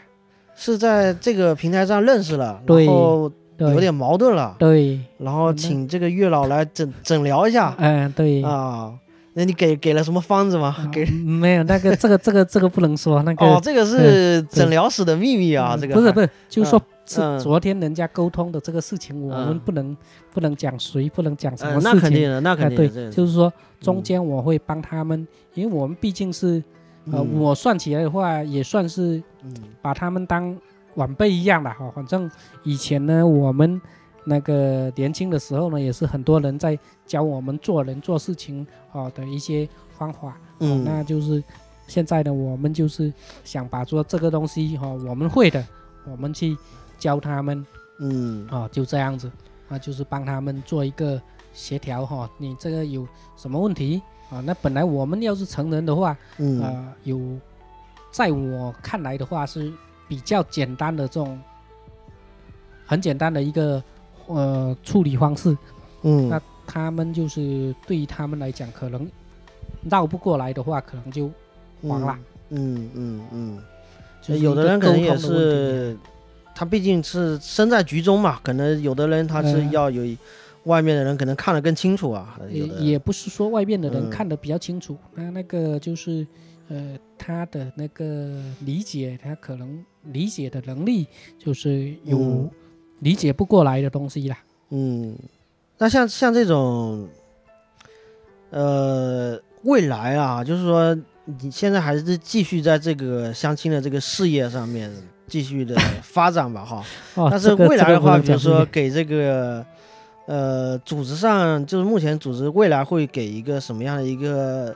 是在这个平台上认识了，
对
然后有点矛盾了，
对，
然后请这个月老来诊诊疗一下。
嗯、对。
啊。那你给给了什么方子吗？
啊
给
没有那个这个这个这个不能说那个
哦，这个是诊疗室的秘密啊，
嗯
这个
不是不是，就是说
嗯
是昨天人家沟通的这个事情，我们
嗯
不能不能讲谁，不能讲什
呃
么事情。
那肯定的，那肯定的，，这
就是说中
嗯
间我会帮他们，因为我们毕竟是呃，
嗯
我算起来的话也算是
嗯
把他们当晚辈一样的哈。反正以前呢，我们那个年轻的时候呢，也是很多人在教我们做人做事情啊的一些方法。
嗯
那就是现在呢，我们就是想把做这个东西哈、我们会的，我们去教他们。
嗯。
哦、就这样子，啊，就是帮他们做一个协调哈、你这个有什么问题？啊？那本来我们要是成人的话，
嗯。
呃，有在我看来的话是比较简单的这种很简单的一个呃处理方式，
嗯。
那他们就是对于他们来讲，可能绕不过来的话，可能就黄了。
嗯嗯嗯，
就是
有的人可能也是，他毕竟是身在局中嘛，可能有的人他是
嗯。
要有外面的人可能看得更清楚啊，
也也不是说外面的人
嗯
看得比较清楚，那、那个就是呃他的那个理解，他可能理解的能力就是有
嗯。
理解不过来的东西啦。
嗯，那像像这种，呃，未来啊，就是说你现在还是继续在这个相亲的这个事业上面继续的发展吧，哈。
哦，
但是未来的话，比如说给这个呃组织上，就是目前组织未来会给一个什么样的一个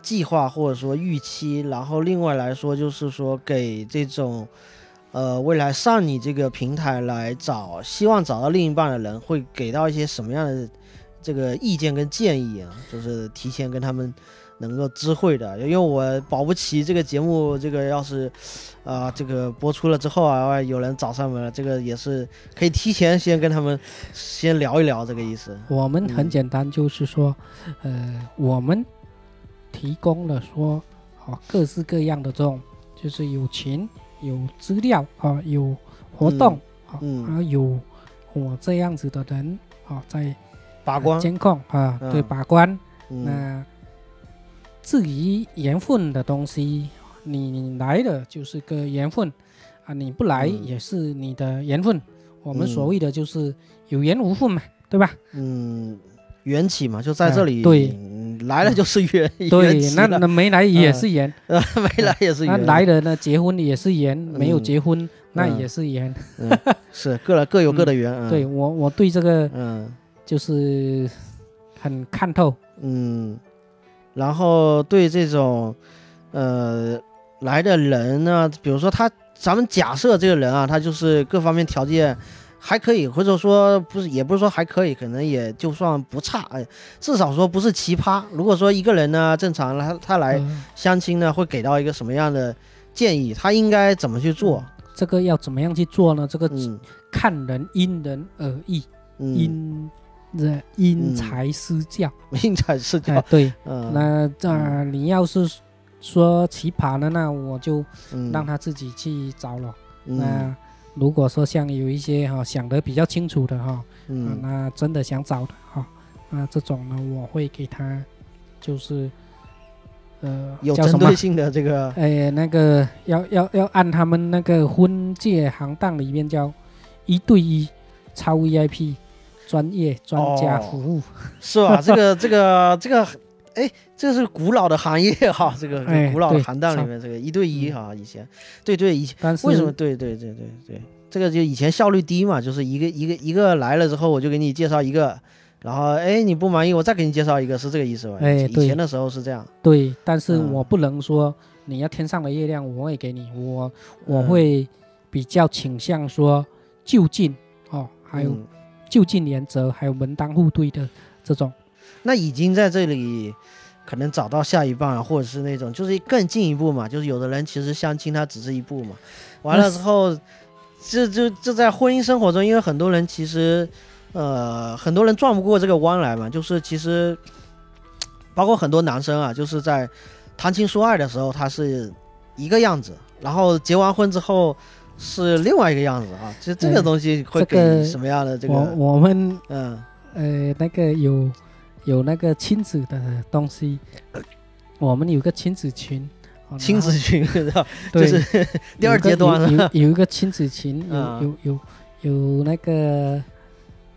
计划或者说预期，然后另外来说就是说给这种呃未来上你这个平台来找希望找到另一半的人，会给到一些什么样的这个意见跟建议啊？就是提前跟他们。能够知会的，因为我保不齐这个节目，这个要是，啊、这个播出了之后啊，有人找上门了，这个也是可以提前先跟他们 先聊一聊这个意思。
我们很
嗯
简单，就是说，呃，我们提供了说，啊，各式各样的这种，就是有群、有资料啊、有活动啊，
嗯。
啊有我这样子的人啊，在
把关，
监控啊，
嗯。
对把关。
嗯。
那至于缘分的东西，你来了就是个缘分啊，你不来
嗯。
也是你的缘分。我们
嗯。
所谓的就是有缘无分嘛，对吧？
嗯，缘起嘛，就在这里，
哎对。
嗯来了就是缘，缘
对，
起
那那没来也是缘，
没来也是缘。
那
缘，
来了呢结婚也是缘，没有
嗯
结婚那
嗯
也是缘。
是各各有各的缘，嗯。
对，我我对这个
嗯。
就是很看透。
嗯，然后对这种呃来的人呢，比如说他，咱们假设这个人啊，他就是各方面条件还可以，或者说不是，也不是说还可以，可能也就算不差，哎，至少说不是奇葩。如果说一个人呢，正常他他来
呃
相亲呢，会给到一个什么样的建议？他应该怎么去做？
这个要怎么样去做呢？这个
嗯
看人因人而异，
嗯，
因这因
嗯
材施教。
因材施教
哎，，对，
嗯，
那这、呃你要是说奇葩的，那我就
嗯。
让他自己去找了。
嗯。
那如果说像有一些哈、想得比较清楚的哈、那真的想找的哈、那这种呢，我会给他就是呃
有针对？性的这个
哎，那个要要要按他们那个婚介行当里面叫一对一超 VIP 专业专家
哦
服务。
是吧？这个这个这个，哎，这是古老的行业哈，这个
哎
古老的行当里面，这个一对一哈，以前，对对，以前为什么？对对对对对，这个就以前效率低嘛，就是一个一个一个来了之后，我就给你介绍一个，然后哎你不满意，我再给你介绍一个，是这个意思吧？
哎对
前的时候是这样，
对，但是
嗯
我不能说你要天上的月亮，我也给你，我我
嗯
会比较倾向说就近哦，还有
嗯
就近原则，还有门当户对的这种。
那已经在这里可能找到下一半，或者是那种就是更进一步嘛，就是有的人其实相亲他只是一步嘛，完了之后，这就就在婚姻生活中，因为很多人其实呃很多人转不过这个弯来嘛，就是其实包括很多男生啊，就是在谈情说爱的时候他是一个样子，然后结完婚之后。是另外一个样子啊，其实这个
嗯
东西会
这个
给什么样的这个？
我我们
嗯
呃那个有有那个亲子的东西，我们有个亲子群。哦
亲子群 是吧？就是
对
第二阶段
有
了
有有一个亲子群，有
嗯
有有有那个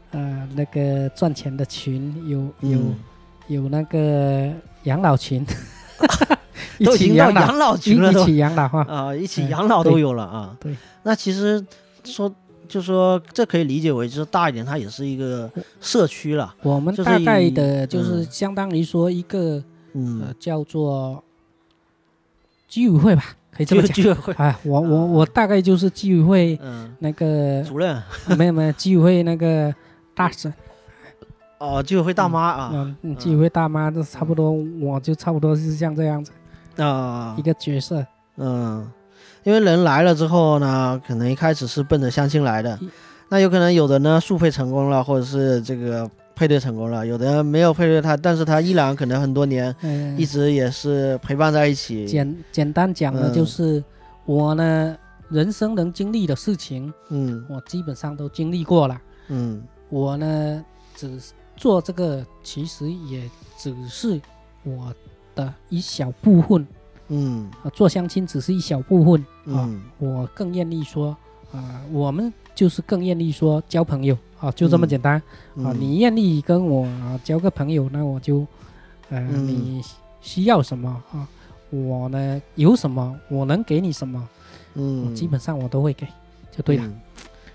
呃那个赚钱的群，有有
嗯
有那个养老群，一
都已
起养老
经到养老
一
群了都
一起养老哈。
啊，一起
嗯
养老都有了啊。
对，
那其实说就说这可以理解为就是大一点，它也是一个社区了。
我们
就是
大概的就是
嗯。
相当于说一个呃
嗯，
叫做居委会吧，可以这么讲。
居居委会，
啊，我我我大概就是居委会
嗯，
那个
主任。
没有没有居委会那个大婶，
哦，居委会大妈啊。
嗯，嗯。居委会大妈，这差不多，我就差不多是像这样子
啊。
一，个角色。
嗯，因为人来了之后呢，可能一开始是奔着相亲来的，那有可能有的呢速配成功了，或者是这个配对成功了，有的没有配对他，但是他依然可能很多年
嗯，
一直也是陪伴在一起。
简简单讲呢，
嗯。
就是我呢人生能经历的事情，
嗯。
我基本上都经历过了。
嗯。
我呢只做这个，其实也只是我的一小部分
嗯
啊，做相亲只是一小部分啊。
嗯
我更愿意说啊，我们就是更愿意说交朋友啊，就这么
嗯
简单。啊，
嗯
你愿意跟我啊交个朋友，那我就，呃，
嗯
你需要什么啊？我呢有什么，我能给你什么，我
嗯，
基本上我都会给，就对了。
嗯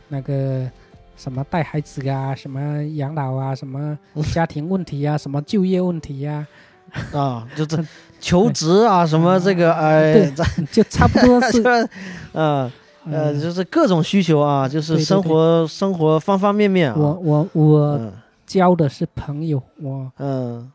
那个什么带孩子啊，什么养老啊，什么家庭问题啊，什么就业问题呀、
啊，就这 求职啊，什么这个哎，
就差不多是，
嗯呃，
嗯。
就是各种需求啊，就是生活生活方方面面啊。
我我我
嗯。
交的是朋友，我
嗯。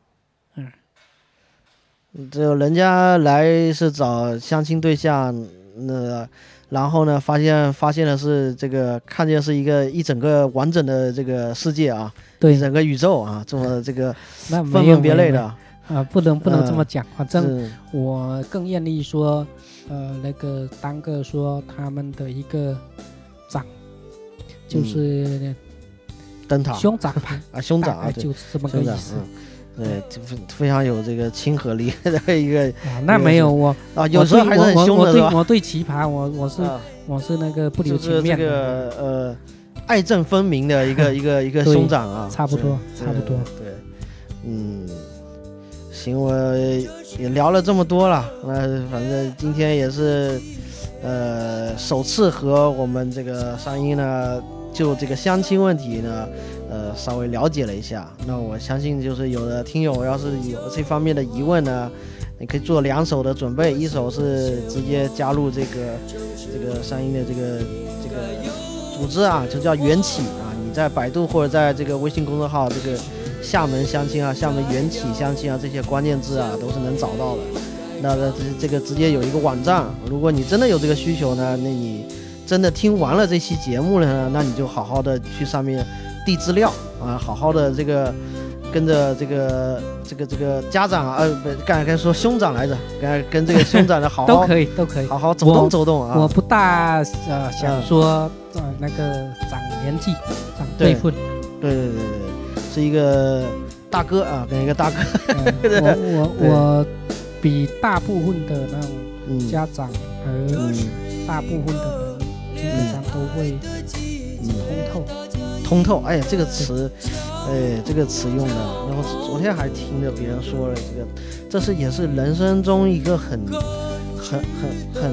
嗯，
只有人家来是找相亲对象，那然后呢，发现发现的是这个看见是一个一整个完整的这个世界啊，
对。
一整个宇宙啊，这么这个分门别类的
啊，不能不能这么
嗯
讲，反正我更愿意说，呃，那个当个说他们的一个长，就是
灯塔。
兄长吧，
啊，兄长啊，
就是这么个，意思。
嗯，对，这非非常有这个亲和力的一个
啊。那没有我，
啊，有时候还是很
我？我对我对奇葩，我我是
啊。
我是那个不留情面的，
个呃，爱憎分明的一个 一个一个
对
兄长啊，
差不多差不多，
对。嗯，行，我也聊了这么多了，那反正今天也是呃首次和我们这个山鹰呢就这个相亲问题呢。呃，稍微了解了一下，那我相信就是有的听友要是有这方面的疑问呢，你可以做两手的准备，一手是直接加入这个这个山鹰的这个这个组织啊，就叫缘起啊。你在百度或者在这个微信公众号这个厦门相亲啊、厦门缘起相亲啊这些关键字啊，都是能找到的。那这这个直接有一个网站，如果你真的有这个需求呢，那你真的听完了这期节目了呢，那你就好好的去上面递资料啊，好好的这个跟着这个这个这个家长啊，呃，不，刚才该说兄长来着，跟跟这个兄长的好好 都
可以都可以。
好好走动走动啊。
我不大呃想
嗯
说呃那个长年纪长
对
辈分，
对对对对，是一个大哥啊，跟一个大哥，
呃我我我比大部分的那种
嗯
家长和
嗯
大部分的人基本上都会
嗯，
通透。
通透，哎呀，这个词，哎，这个词用的，然后昨天还听着别人说了这个，这是也是人生中一个很很很很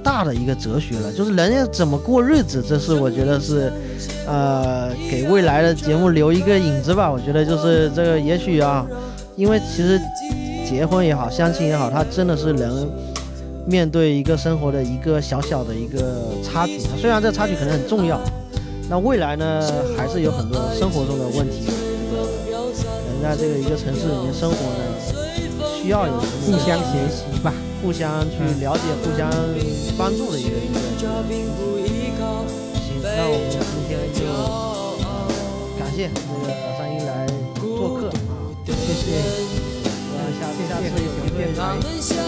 大的一个哲学了，就是人要怎么过日子，这是我觉得是，呃，给未来的节目留一个影子吧。我觉得就是这个，也许啊，因为其实结婚也好，相亲也好，它真的是人面对一个生活的一个小小的一个插曲，虽然这插曲可能很重要。那未来呢，还是有很多生活中的问题。这个人在这个一个城市里面生活呢，需要有
互相学习吧。
互相去了解、互相帮助的一个理念。行，那我们今天就感谢那个老三一来做客，
谢谢。
那下次、下次有机会
再见
面。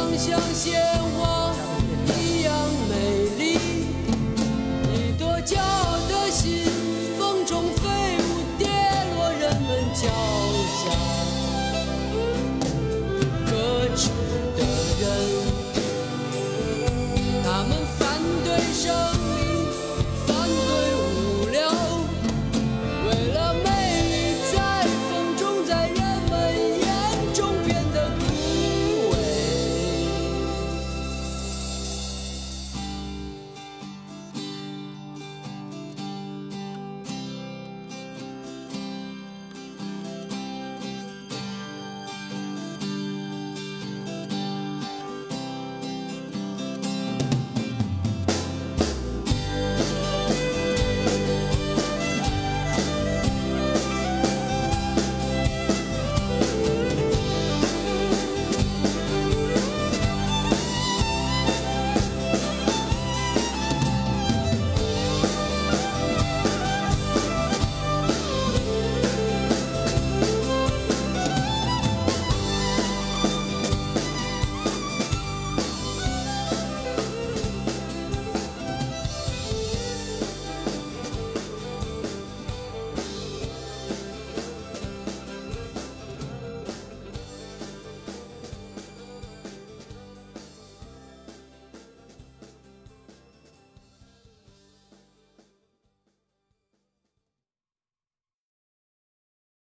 他们反对声